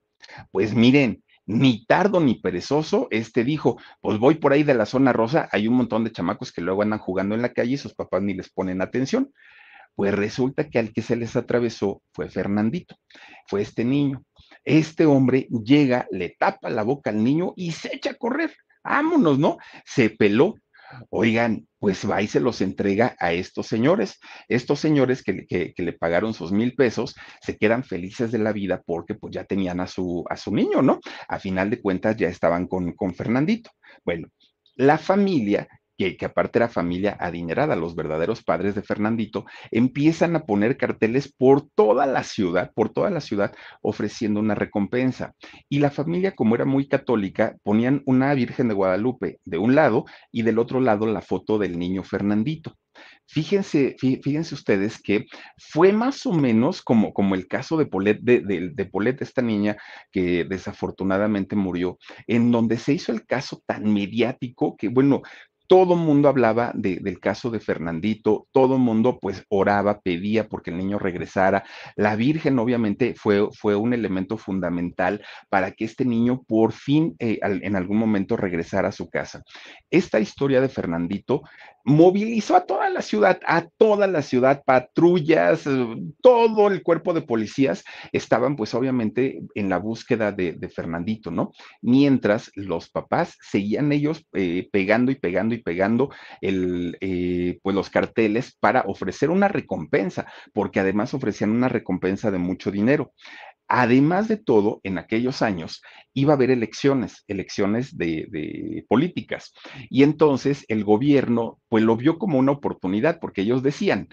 Speaker 1: Pues miren, ni tardo ni perezoso, este dijo, pues voy por ahí de la zona rosa, hay un montón de chamacos que luego andan jugando en la calle y sus papás ni les ponen atención. Pues resulta que al que se les atravesó fue Fernandito, fue este niño. Este hombre llega, le tapa la boca al niño y se echa a correr. Vámonos, ¿no? Se peló. Oigan, pues va y se los entrega a estos señores. Estos señores que, le pagaron sus mil pesos se quedan felices de la vida porque pues ya tenían a su, a su niño, ¿no? A final de cuentas ya estaban con, con Fernandito. Bueno, la familia que, aparte era familia adinerada, los verdaderos padres de Fernandito, empiezan a poner carteles por toda la ciudad, por toda la ciudad, ofreciendo una recompensa. Y la familia, como era muy católica, ponían una Virgen de Guadalupe de un lado y del otro lado la foto del niño Fernandito. Fíjense, fíjense ustedes que fue más o menos como, como el caso de Polet, de, de, esta niña que desafortunadamente murió, en donde se hizo el caso tan mediático que, bueno, todo mundo hablaba del caso de Fernandito, todo mundo pues oraba, pedía porque el niño regresara. La Virgen obviamente fue, fue un elemento fundamental para que este niño por fin eh, en algún momento regresara a su casa. Esta historia de Fernandito movilizó a toda la ciudad, a toda la ciudad, patrullas, eh, todo el cuerpo de policías estaban pues obviamente en la búsqueda de, Fernandito, ¿no? Mientras los papás seguían ellos eh, pegando y pegando y pegando eh, pues los carteles para ofrecer una recompensa, porque además ofrecían una recompensa de mucho dinero. Además de todo, en aquellos años iba a haber elecciones, elecciones de, políticas. Y entonces el gobierno, pues lo vio como una oportunidad, porque ellos decían,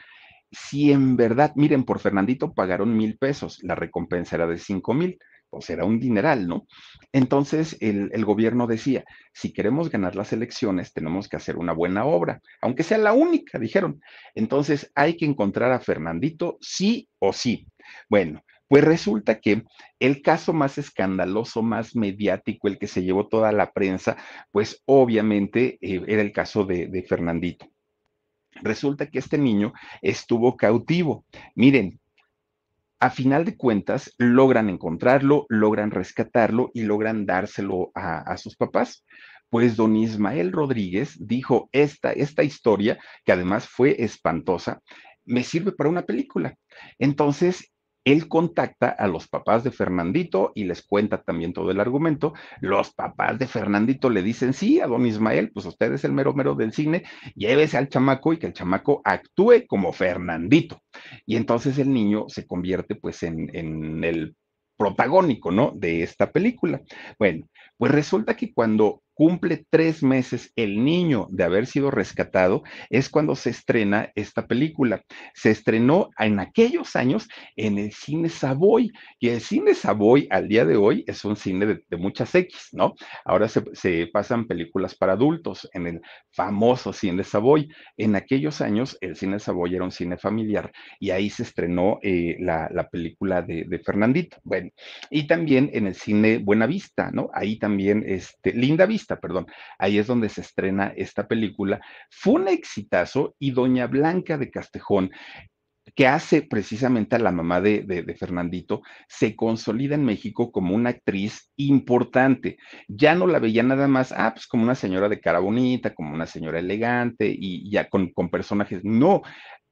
Speaker 1: si en verdad, miren, por Fernandito pagaron mil pesos, la recompensa era de cinco mil, pues era un dineral, ¿no? Entonces el, gobierno decía, si queremos ganar las elecciones, tenemos que hacer una buena obra, aunque sea la única, dijeron. Entonces hay que encontrar a Fernandito sí o sí. Bueno, pues resulta que el caso más escandaloso, más mediático, el que se llevó toda la prensa, pues obviamente eh, era el caso de, Fernandito. Resulta que este niño estuvo cautivo. Miren, a final de cuentas, logran encontrarlo, logran rescatarlo y logran dárselo a, sus papás. Pues don Ismael Rodríguez dijo, esta, esta historia, que además fue espantosa, me sirve para una película. Entonces, él contacta a los papás de Fernandito y les cuenta también todo el argumento. Los papás de Fernandito le dicen, sí, a don Ismael, pues usted es el mero mero del cine, llévese al chamaco y que el chamaco actúe como Fernandito. Y entonces el niño se convierte pues en, en el protagónico, ¿no? De esta película. Bueno, pues resulta que cuando cumple tres meses el niño de haber sido rescatado, es cuando se estrena esta película. Se estrenó en aquellos años en el cine Savoy, y el cine Savoy al día de hoy es un cine de, muchas X, ¿no? Ahora se, pasan películas para adultos en el famoso cine Savoy. En aquellos años el cine Savoy era un cine familiar y ahí se estrenó eh, la, película de, Fernandito. Bueno, y también en el cine Buena Vista, ¿no? Ahí también, este, Linda Vista perdón. Ahí es donde se estrena esta película. Fue un exitazo y Doña Blanca de Castejón que hace precisamente a la mamá de, Fernandito, se consolida en México como una actriz importante. Ya no la veía nada más, ah, pues como una señora de cara bonita, como una señora elegante y ya con personajes. No,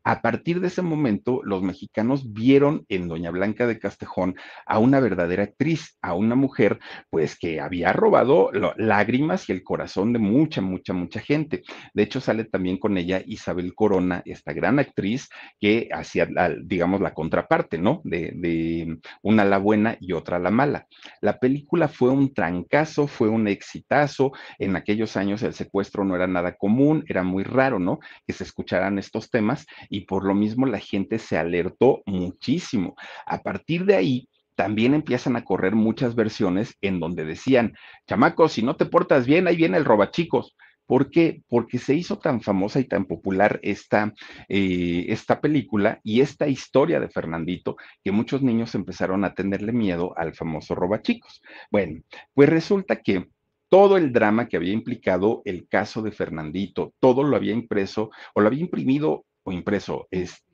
Speaker 1: a partir de ese momento, los mexicanos vieron en Doña Blanca de Castejón a una verdadera actriz, a una mujer, pues que había robado lágrimas y el corazón de mucha, mucha, mucha gente. De hecho, sale también con ella Isabel Corona, esta gran actriz que hacía, digamos, la contraparte, ¿no? De, una la buena y otra la mala. La película fue un trancazo, fue un exitazo. En aquellos años el secuestro no era nada común, era muy raro, ¿no? Que se escucharan estos temas por lo mismo la gente se alertó muchísimo. A partir de ahí, también empiezan a correr muchas versiones en donde decían, chamaco, si no te portas bien, ahí viene el robachicos. ¿Por qué? Porque se hizo tan famosa y tan popular esta, eh, esta película y esta historia de Fernandito que muchos niños empezaron a tenerle miedo al famoso robachicos. Bueno, pues resulta que todo el drama que había implicado el caso de Fernandito, todo lo había impreso o lo había imprimido o impreso, es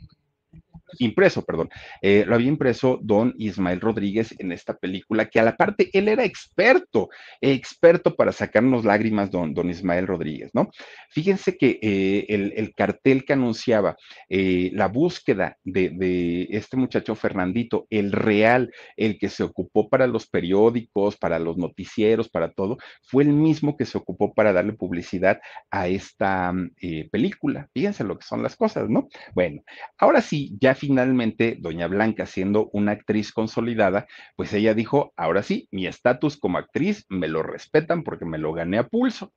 Speaker 1: impreso, perdón, eh, lo había impreso don Ismael Rodríguez en esta película, que a la parte él era experto, experto para sacarnos lágrimas, don, don Ismael Rodríguez, ¿no? Fíjense que eh, el, cartel que anunciaba eh, la búsqueda de, de, este muchacho Fernandito, el real, el que se ocupó para los periódicos, para los noticieros, para todo, fue el mismo que se ocupó para darle publicidad a esta película. Fíjense lo que son las cosas, ¿no? Bueno, ahora sí, ya finalmente, doña Blanca, siendo una actriz consolidada, pues ella dijo, ahora sí, mi estatus como actriz me lo respetan porque me lo gané a pulso.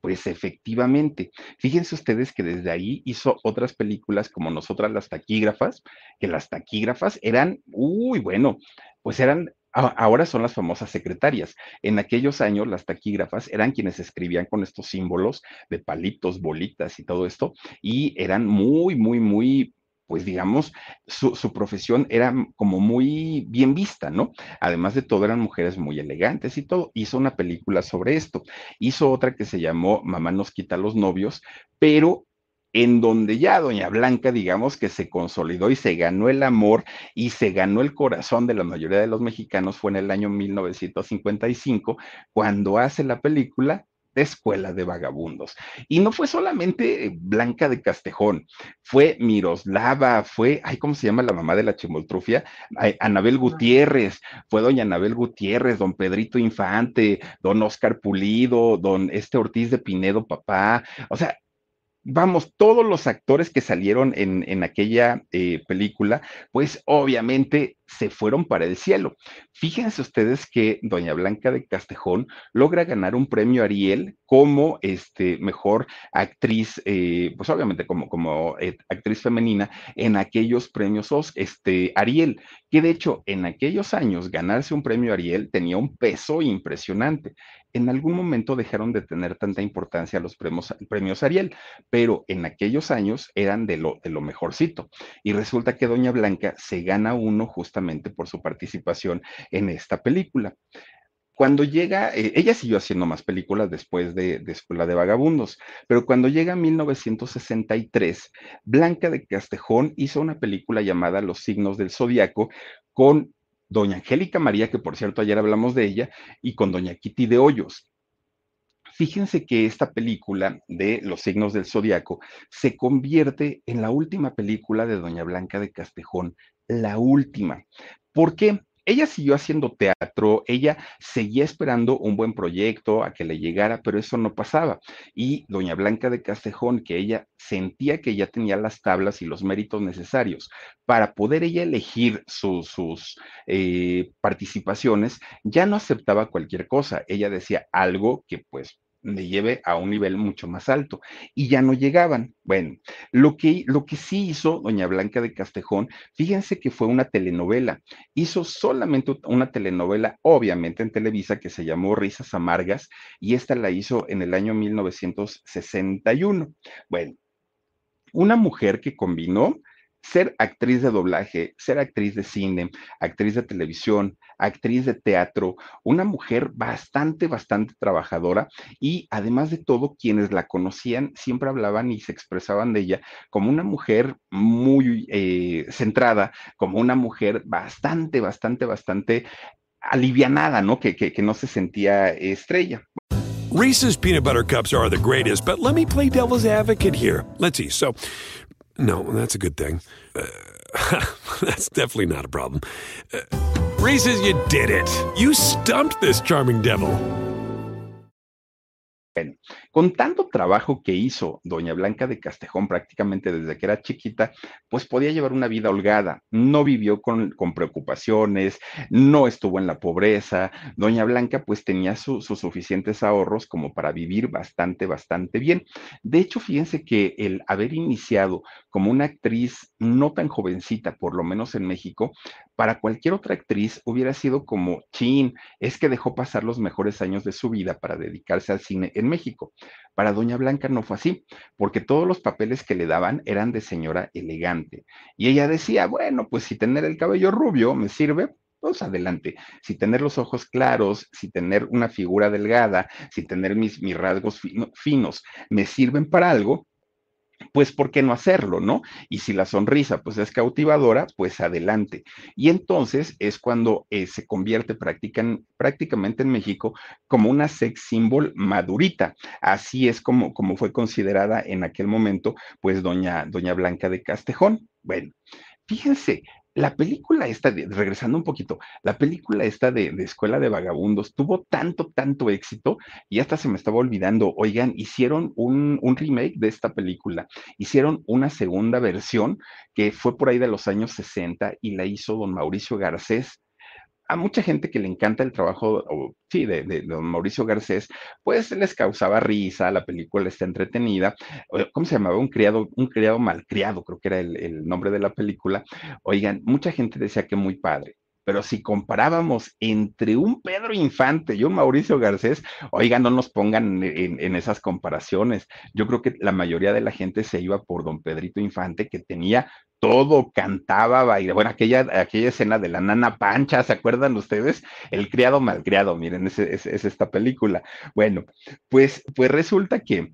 Speaker 1: Pues efectivamente, fíjense ustedes que desde ahí hizo otras películas como Nosotras las taquígrafas, que las taquígrafas eran, uy, bueno, pues eran ahora son las famosas secretarias. En aquellos años, las taquígrafas eran quienes escribían con estos símbolos de palitos, bolitas y todo esto, y eran muy, muy, muy pues digamos, su, su, profesión era como muy bien vista, ¿no? Además de todo, eran mujeres muy elegantes y todo. Hizo una película sobre esto. Hizo otra que se llamó Mamá nos quita los novios, pero en donde ya Doña Blanca, digamos que se consolidó y se ganó el amor y se ganó el corazón de la mayoría de los mexicanos fue en el año 1955, cuando hace la película Escuela de Vagabundos. Y no fue solamente Blanca de Castejón, fue Miroslava, fue, ay, ¿cómo se llama la mamá de la chimoltrufia? Anabel Gutiérrez, fue doña Anabel Gutiérrez, don Pedrito Infante, don Oscar Pulido, don este Ortiz de Pinedo, papá, o sea, vamos, todos los actores que salieron en, en aquella eh, película, pues obviamente se fueron para el cielo. Fíjense ustedes que Doña Blanca de Castejón logra ganar un premio Ariel como este, mejor actriz, eh, pues obviamente como, como eh, actriz femenina en aquellos premios este, Ariel, que de hecho en aquellos años ganarse un premio Ariel tenía un peso impresionante. En algún momento dejaron de tener tanta importancia los premios, premios Ariel, pero en aquellos años eran de lo, de lo mejorcito. Y resulta que Doña Blanca se gana uno justamente por su participación en esta película. Cuando llega, eh, ella siguió haciendo más películas después de, de Escuela de Vagabundos, pero cuando llega 1963, Blanca de Castejón hizo una película llamada Los signos del zodiaco con doña Angélica María, que por cierto ayer hablamos de ella, y con doña Kitty de Hoyos. Fíjense que esta película de Los signos del zodiaco se convierte en la última película de Doña Blanca de Castejón la última. ¿Por qué? Ella siguió haciendo teatro, ella seguía esperando un buen proyecto a que le llegara, pero eso no pasaba. Y doña Blanca de Castejón, que ella sentía que ya tenía las tablas y los méritos necesarios para poder ella elegir sus eh, participaciones, ya no aceptaba cualquier cosa. Ella decía algo que pues me lleve a un nivel mucho más alto. Y ya no llegaban. Bueno, lo que, lo que sí hizo doña Blanca de Castejón, fíjense que fue una telenovela. Hizo solamente una telenovela, obviamente en Televisa, que se llamó Risas Amargas, y esta la hizo en el año 1961. Bueno, una mujer que combinó ser actriz de doblaje, ser actriz de cine, actriz de televisión, actriz de teatro, una mujer bastante, bastante trabajadora y además de todo, quienes la conocían siempre hablaban y se expresaban de ella como una mujer muy eh, centrada, como una mujer bastante, bastante, bastante alivianada, ¿no? Que, que, que no se sentía estrella.
Speaker 2: Reese's peanut butter cups are the greatest, but let me play devil's advocate here. Let's see. So, no, that's a good thing. Uh, <laughs> that's definitely not a problem. Uh, Reese's, you did it. You stumped this charming devil.
Speaker 1: Con tanto trabajo que hizo doña Blanca de Castejón prácticamente desde que era chiquita, pues podía llevar una vida holgada, no vivió con, preocupaciones, no estuvo en la pobreza, doña Blanca pues tenía sus suficientes ahorros como para vivir bastante, bastante bien. De hecho, fíjense que el haber iniciado como una actriz no tan jovencita, por lo menos en México, para cualquier otra actriz hubiera sido como, chin, es que dejó pasar los mejores años de su vida para dedicarse al cine en México. Para Doña Blanca no fue así, porque todos los papeles que le daban eran de señora elegante. Y ella decía, bueno, pues si tener el cabello rubio me sirve, pues adelante. Si tener los ojos claros, si tener una figura delgada, si tener mis, rasgos finos me sirven para algo, pues ¿por qué no hacerlo, no? Y si la sonrisa pues es cautivadora, pues adelante. Y entonces es cuando eh, se convierte prácticamente en México como una sex symbol madurita. Así es como, como fue considerada en aquel momento pues doña, doña Blanca de Castejón. Bueno, fíjense, la película esta, regresando un poquito, la película esta de, Escuela de Vagabundos tuvo tanto, tanto éxito y hasta se me estaba olvidando, oigan, hicieron un, un, remake de esta película, hicieron una segunda versión que fue por ahí de los años 60 y la hizo don Mauricio Garcés a mucha gente que le encanta el trabajo, o, sí, de, don Mauricio Garcés, pues les causaba risa, la película está entretenida. ¿Cómo se llamaba? Un criado, un criado malcriado, creo que era el, nombre de la película. Oigan, mucha gente decía que muy padre pero si comparábamos entre un Pedro Infante y un Mauricio Garcés, oigan, no nos pongan en, esas comparaciones. Yo creo que la mayoría de la gente se iba por don Pedrito Infante, que tenía todo, cantaba, bailaba. Bueno, aquella, aquella escena de la nana pancha, ¿se acuerdan ustedes? El criado malcriado, miren, es, es, es esta película. Bueno, pues, pues resulta que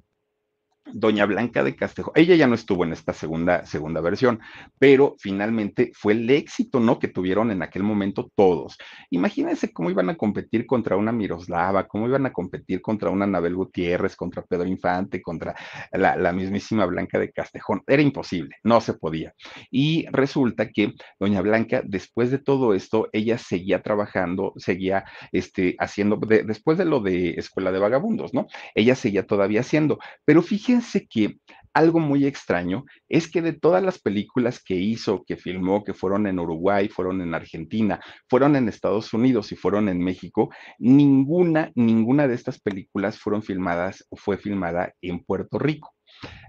Speaker 1: Doña Blanca de Castejo, ella ya no estuvo en esta segunda, segunda versión, pero finalmente fue el éxito, ¿no? Que tuvieron en aquel momento todos. Imagínense cómo iban a competir contra una Miroslava, cómo iban a competir contra una Anabel Gutiérrez, contra Pedro Infante, contra la, la mismísima Blanca de Castejón. Era imposible, no se podía. Y resulta que Doña Blanca, después de todo esto, ella seguía trabajando, seguía este, haciendo, de, después de lo de Escuela de Vagabundos, ¿no? Ella seguía todavía haciendo, pero fíjense fíjense que algo muy extraño es que de todas las películas que hizo, que filmó, que fueron en Uruguay, fueron en Argentina, fueron en Estados Unidos y fueron en México, ninguna, ninguna de estas películas fueron filmadas o fue filmada en Puerto Rico.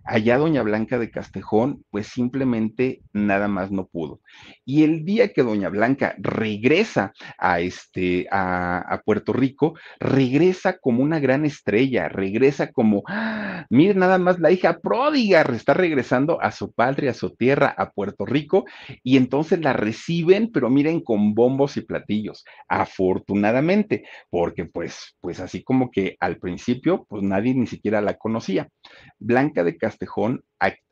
Speaker 1: Allá Doña Blanca de Castejón, pues simplemente nada más no pudo. Y el día que Doña Blanca regresa a, este, a, Puerto Rico, regresa como una gran estrella, regresa como, ¡ah! miren nada más la hija pródiga, está regresando a su patria, a su tierra, a Puerto Rico, y entonces la reciben, pero miren, con bombos y platillos, afortunadamente, porque pues, pues así como que al principio, pues nadie ni siquiera la conocía. Blanca de Castejón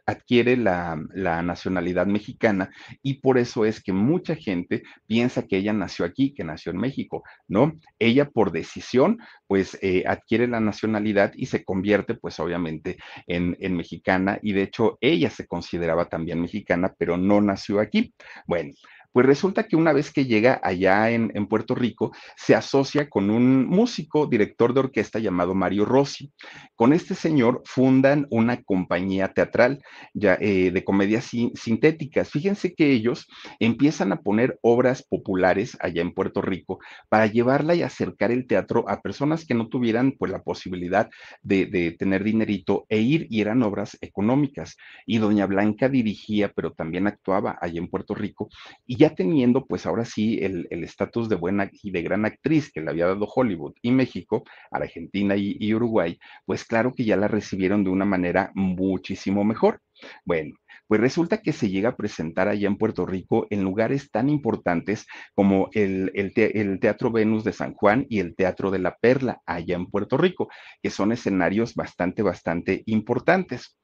Speaker 1: adquiere la, nacionalidad mexicana y por eso es que mucha gente piensa que ella nació aquí, que nació en México, ¿no? Ella por decisión, pues eh, adquiere la nacionalidad y se convierte, pues obviamente, en, en mexicana y de hecho ella se consideraba también mexicana, pero no nació aquí. Bueno, pues resulta que una vez que llega allá en, en, Puerto Rico, se asocia con un músico, director de orquesta llamado Mario Rossi. Con este señor fundan una compañía teatral ya, eh, de comedias sintéticas. Fíjense que ellos empiezan a poner obras populares allá en Puerto Rico para llevarla y acercar el teatro a personas que no tuvieran pues la posibilidad de, de tener dinerito e ir y eran obras económicas. Y Doña Blanca dirigía, pero también actuaba allá en Puerto Rico. Y ya teniendo pues ahora sí el estatus de buena y de gran actriz que le había dado Hollywood y México, Argentina y, Uruguay, pues claro que ya la recibieron de una manera muchísimo mejor. Bueno, pues resulta que se llega a presentar allá en Puerto Rico en lugares tan importantes como el, el, Teatro Venus de San Juan y el Teatro de la Perla allá en Puerto Rico, que son escenarios bastante, bastante importantes.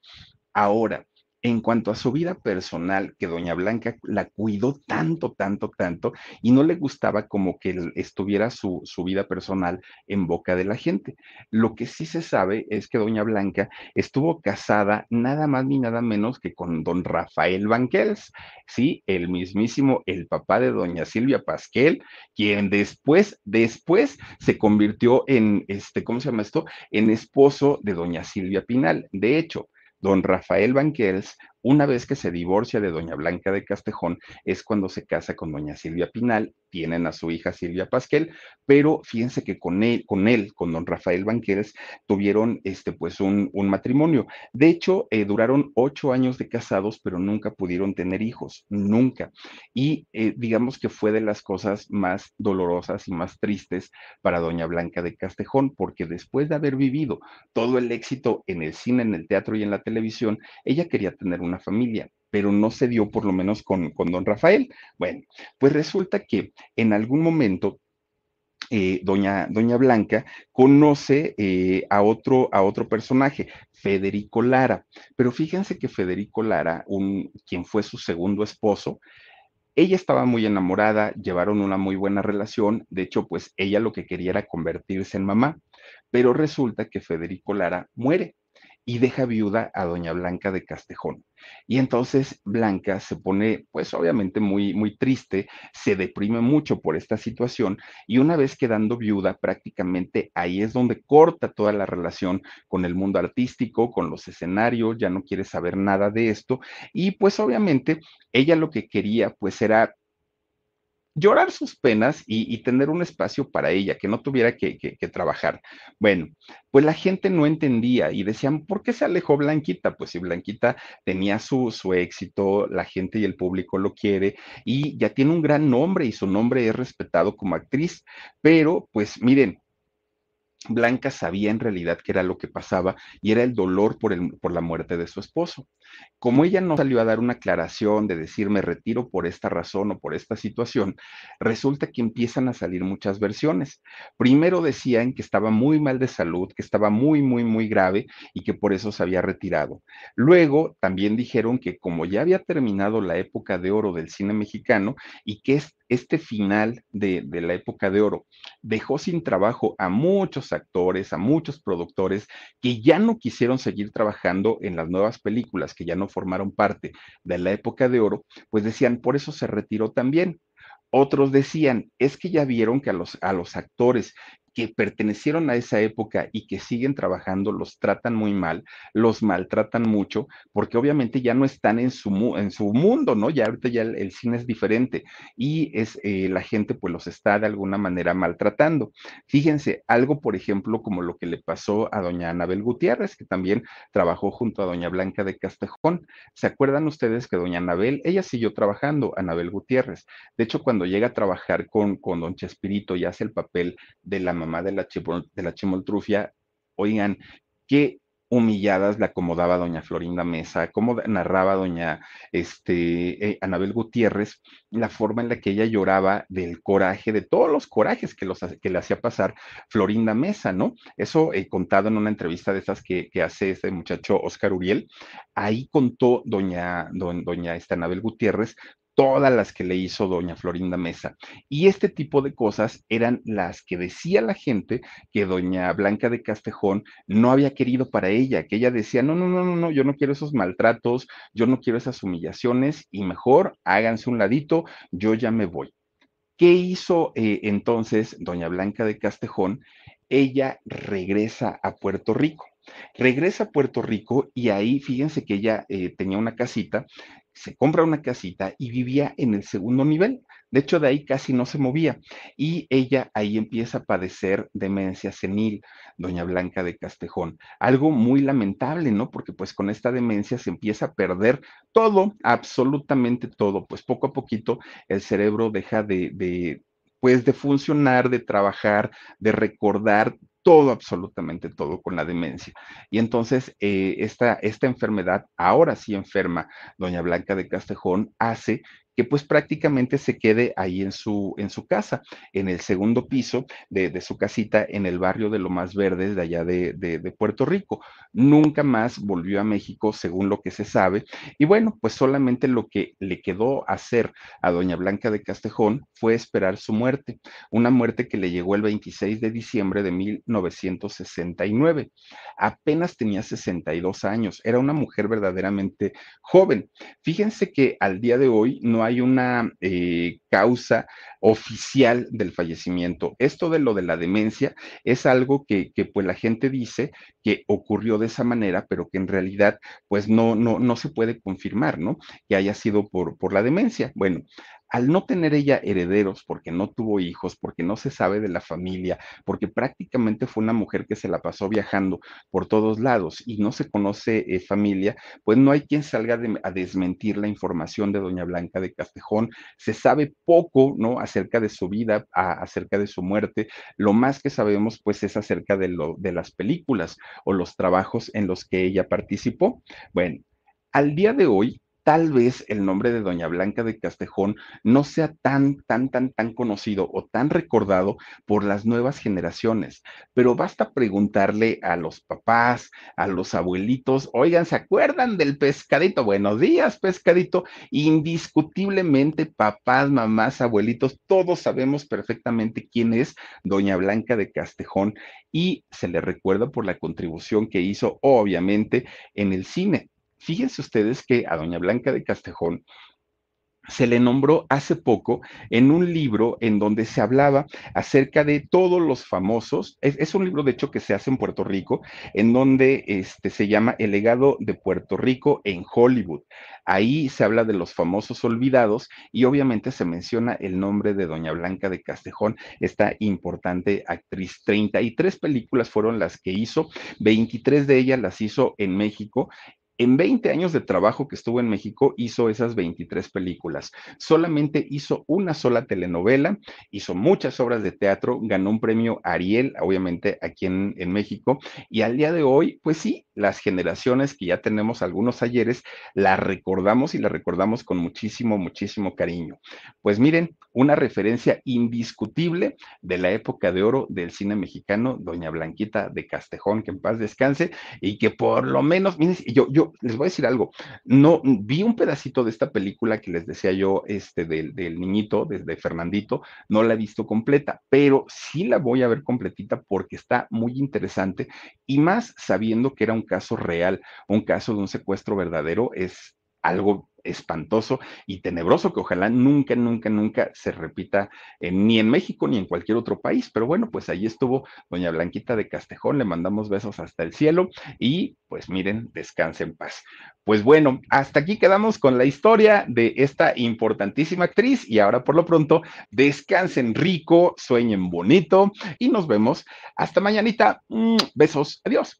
Speaker 1: Ahora, en cuanto a su vida personal, que doña Blanca la cuidó tanto, tanto, tanto, y no le gustaba como que estuviera su, su, vida personal en boca de la gente. Lo que sí se sabe es que doña Blanca estuvo casada nada más ni nada menos que con don Rafael Banquels, sí, el mismísimo, el papá de doña Silvia Pasquel, quien después, después se convirtió en, este, ¿cómo se llama esto? En esposo de doña Silvia Pinal. De hecho, Don Rafael Banquels una vez que se divorcia de doña Blanca de Castejón, es cuando se casa con doña Silvia Pinal, tienen a su hija Silvia Pasquel, pero fíjense que con él, con él, con don Rafael Banqueres, tuvieron este, pues un, matrimonio. De hecho, eh, duraron ocho años de casados, pero nunca pudieron tener hijos, nunca. Y eh, digamos que fue de las cosas más dolorosas y más tristes para doña Blanca de Castejón, porque después de haber vivido todo el éxito en el cine, en el teatro y en la televisión, ella quería tener un una familia, pero no se dio por lo menos con, con don Rafael. Bueno, pues resulta que en algún momento eh, doña, doña, Blanca conoce eh, a, otro, a otro personaje, Federico Lara. Pero fíjense que Federico Lara, un, quien fue su segundo esposo, ella estaba muy enamorada, llevaron una muy buena relación, de hecho, pues ella lo que quería era convertirse en mamá, pero resulta que Federico Lara muere y deja viuda a doña Blanca de Castejón. Y entonces Blanca se pone, pues obviamente muy, muy triste, se deprime mucho por esta situación y una vez quedando viuda, prácticamente ahí es donde corta toda la relación con el mundo artístico, con los escenarios, ya no quiere saber nada de esto y pues obviamente ella lo que quería pues era llorar sus penas y, tener un espacio para ella, que no tuviera que, que, que, trabajar. Bueno, pues la gente no entendía y decían, ¿por qué se alejó Blanquita? Pues si Blanquita tenía su, su éxito, la gente y el público lo quiere y ya tiene un gran nombre y su nombre es respetado como actriz, pero pues miren, Blanca sabía en realidad qué era lo que pasaba y era el dolor por, el, por, la muerte de su esposo. Como ella no salió a dar una aclaración de decir me retiro por esta razón o por esta situación, resulta que empiezan a salir muchas versiones. Primero decían que estaba muy mal de salud, que estaba muy, muy, muy grave y que por eso se había retirado. Luego también dijeron que como ya había terminado la época de oro del cine mexicano y que este final de, de la época de oro dejó sin trabajo a muchos actores, a muchos productores que ya no quisieron seguir trabajando en las nuevas películas, que ya no formaron parte de la época de oro, pues decían, por eso se retiró también. Otros decían, es que ya vieron que a los, a los actores que pertenecieron a esa época y que siguen trabajando los tratan muy mal, los maltratan mucho, porque obviamente ya no están en su, en su mundo, ¿no? Ya ahorita ya el, cine es diferente y es eh, la gente pues los está de alguna manera maltratando. Fíjense, algo por ejemplo como lo que le pasó a doña Anabel Gutiérrez, que también trabajó junto a doña Blanca de Castejón. ¿Se acuerdan ustedes que doña Anabel, ella siguió trabajando, Anabel Gutiérrez? De hecho, cuando llega a trabajar con, con don Chespirito y hace el papel de la mamá de la, de la chimoltrufia, oigan, qué humilladas la acomodaba doña Florinda Mesa, cómo narraba doña este, eh, Anabel Gutiérrez, la forma en la que ella lloraba del coraje, de todos los corajes que, los, que le hacía pasar Florinda Mesa, ¿no? Eso he contado en una entrevista de esas que, que hace este muchacho Oscar Uriel, ahí contó doña, doña esta Anabel Gutiérrez todas las que le hizo doña Florinda Mesa. Y este tipo de cosas eran las que decía la gente que doña Blanca de Castejón no había querido para ella, que ella decía, no, no, no, no, no, yo no quiero esos maltratos, yo no quiero esas humillaciones y mejor háganse un ladito, yo ya me voy. ¿Qué hizo eh, entonces doña Blanca de Castejón? Ella regresa a Puerto Rico. Regresa a Puerto Rico y ahí fíjense que ella eh, tenía una casita se compra una casita y vivía en el segundo nivel. De hecho, de ahí casi no se movía. Y ella ahí empieza a padecer demencia senil, doña Blanca de Castejón. Algo muy lamentable, ¿no? Porque pues con esta demencia se empieza a perder todo, absolutamente todo. Pues poco a poquito el cerebro deja de, de pues de funcionar, de trabajar, de recordar todo, absolutamente todo con la demencia. Y entonces eh, esta, esta enfermedad, ahora sí enferma, doña Blanca de Castejón, hace que pues prácticamente se quede ahí en su, en su casa, en el segundo piso de, de su casita en el barrio de Lo Más Verdes de allá de, de, de, Puerto Rico. Nunca más volvió a México, según lo que se sabe. Y bueno, pues solamente lo que le quedó hacer a doña Blanca de Castejón fue esperar su muerte, una muerte que le llegó el 26 de diciembre de 1969. Apenas tenía 62 años, era una mujer verdaderamente joven. Fíjense que al día de hoy no hay hay una eh, causa oficial del fallecimiento. Esto de lo de la demencia es algo que, pues la gente dice que ocurrió de esa manera, pero que en realidad pues no, no, no se puede confirmar, ¿no? Que haya sido por, por la demencia. Bueno, al no tener ella herederos, porque no tuvo hijos, porque no se sabe de la familia, porque prácticamente fue una mujer que se la pasó viajando por todos lados y no se conoce eh, familia, pues no hay quien salga a desmentir la información de doña Blanca de Castejón. Se sabe poco, ¿no? Acerca de su vida, acerca de su muerte. Lo más que sabemos, pues, es acerca de, lo, de las películas o los trabajos en los que ella participó. Bueno, al día de hoy, tal vez el nombre de Doña Blanca de Castejón no sea tan, tan, tan, tan conocido o tan recordado por las nuevas generaciones, pero basta preguntarle a los papás, a los abuelitos, oigan, ¿se acuerdan del pescadito? Buenos días, pescadito. Indiscutiblemente, papás, mamás, abuelitos, todos sabemos perfectamente quién es Doña Blanca de Castejón y se le recuerda por la contribución que hizo, obviamente, en el cine Fíjense ustedes que a doña Blanca de Castejón se le nombró hace poco en un libro en donde se hablaba acerca de todos los famosos. Es, un libro, de hecho, que se hace en Puerto Rico, en donde este, se llama El legado de Puerto Rico en Hollywood. Ahí se habla de los famosos olvidados y obviamente se menciona el nombre de Doña Blanca de Castejón, esta importante actriz. 33 películas fueron las que hizo, 23 de ellas las hizo en México en 20 años de trabajo que estuvo en México, hizo esas 23 películas. Solamente hizo una sola telenovela, hizo muchas obras de teatro, ganó un premio Ariel, obviamente aquí en, México, y al día de hoy, pues sí, las generaciones que ya tenemos algunos ayeres, la recordamos y la recordamos con muchísimo, muchísimo cariño. Pues miren, una referencia indiscutible de la época de oro del cine mexicano, doña Blanquita de Castejón, que en paz descanse, y que por lo menos, miren, yo, yo, les voy a decir algo, no, vi un pedacito de esta película que les decía yo, este, del, niñito, desde Fernandito, no la he visto completa, pero sí la voy a ver completita porque está muy interesante y más sabiendo que era un caso real, un caso de un secuestro verdadero, es algo espantoso y tenebroso que ojalá nunca, nunca, nunca se repita ni en México ni en cualquier otro país. Pero bueno, pues ahí estuvo doña Blanquita de Castejón, le mandamos besos hasta el cielo y pues miren, descanse en paz. Pues bueno, hasta aquí quedamos con la historia de esta importantísima actriz y ahora por lo pronto descansen rico, sueñen bonito y nos vemos hasta mañanita. Mm, besos, adiós.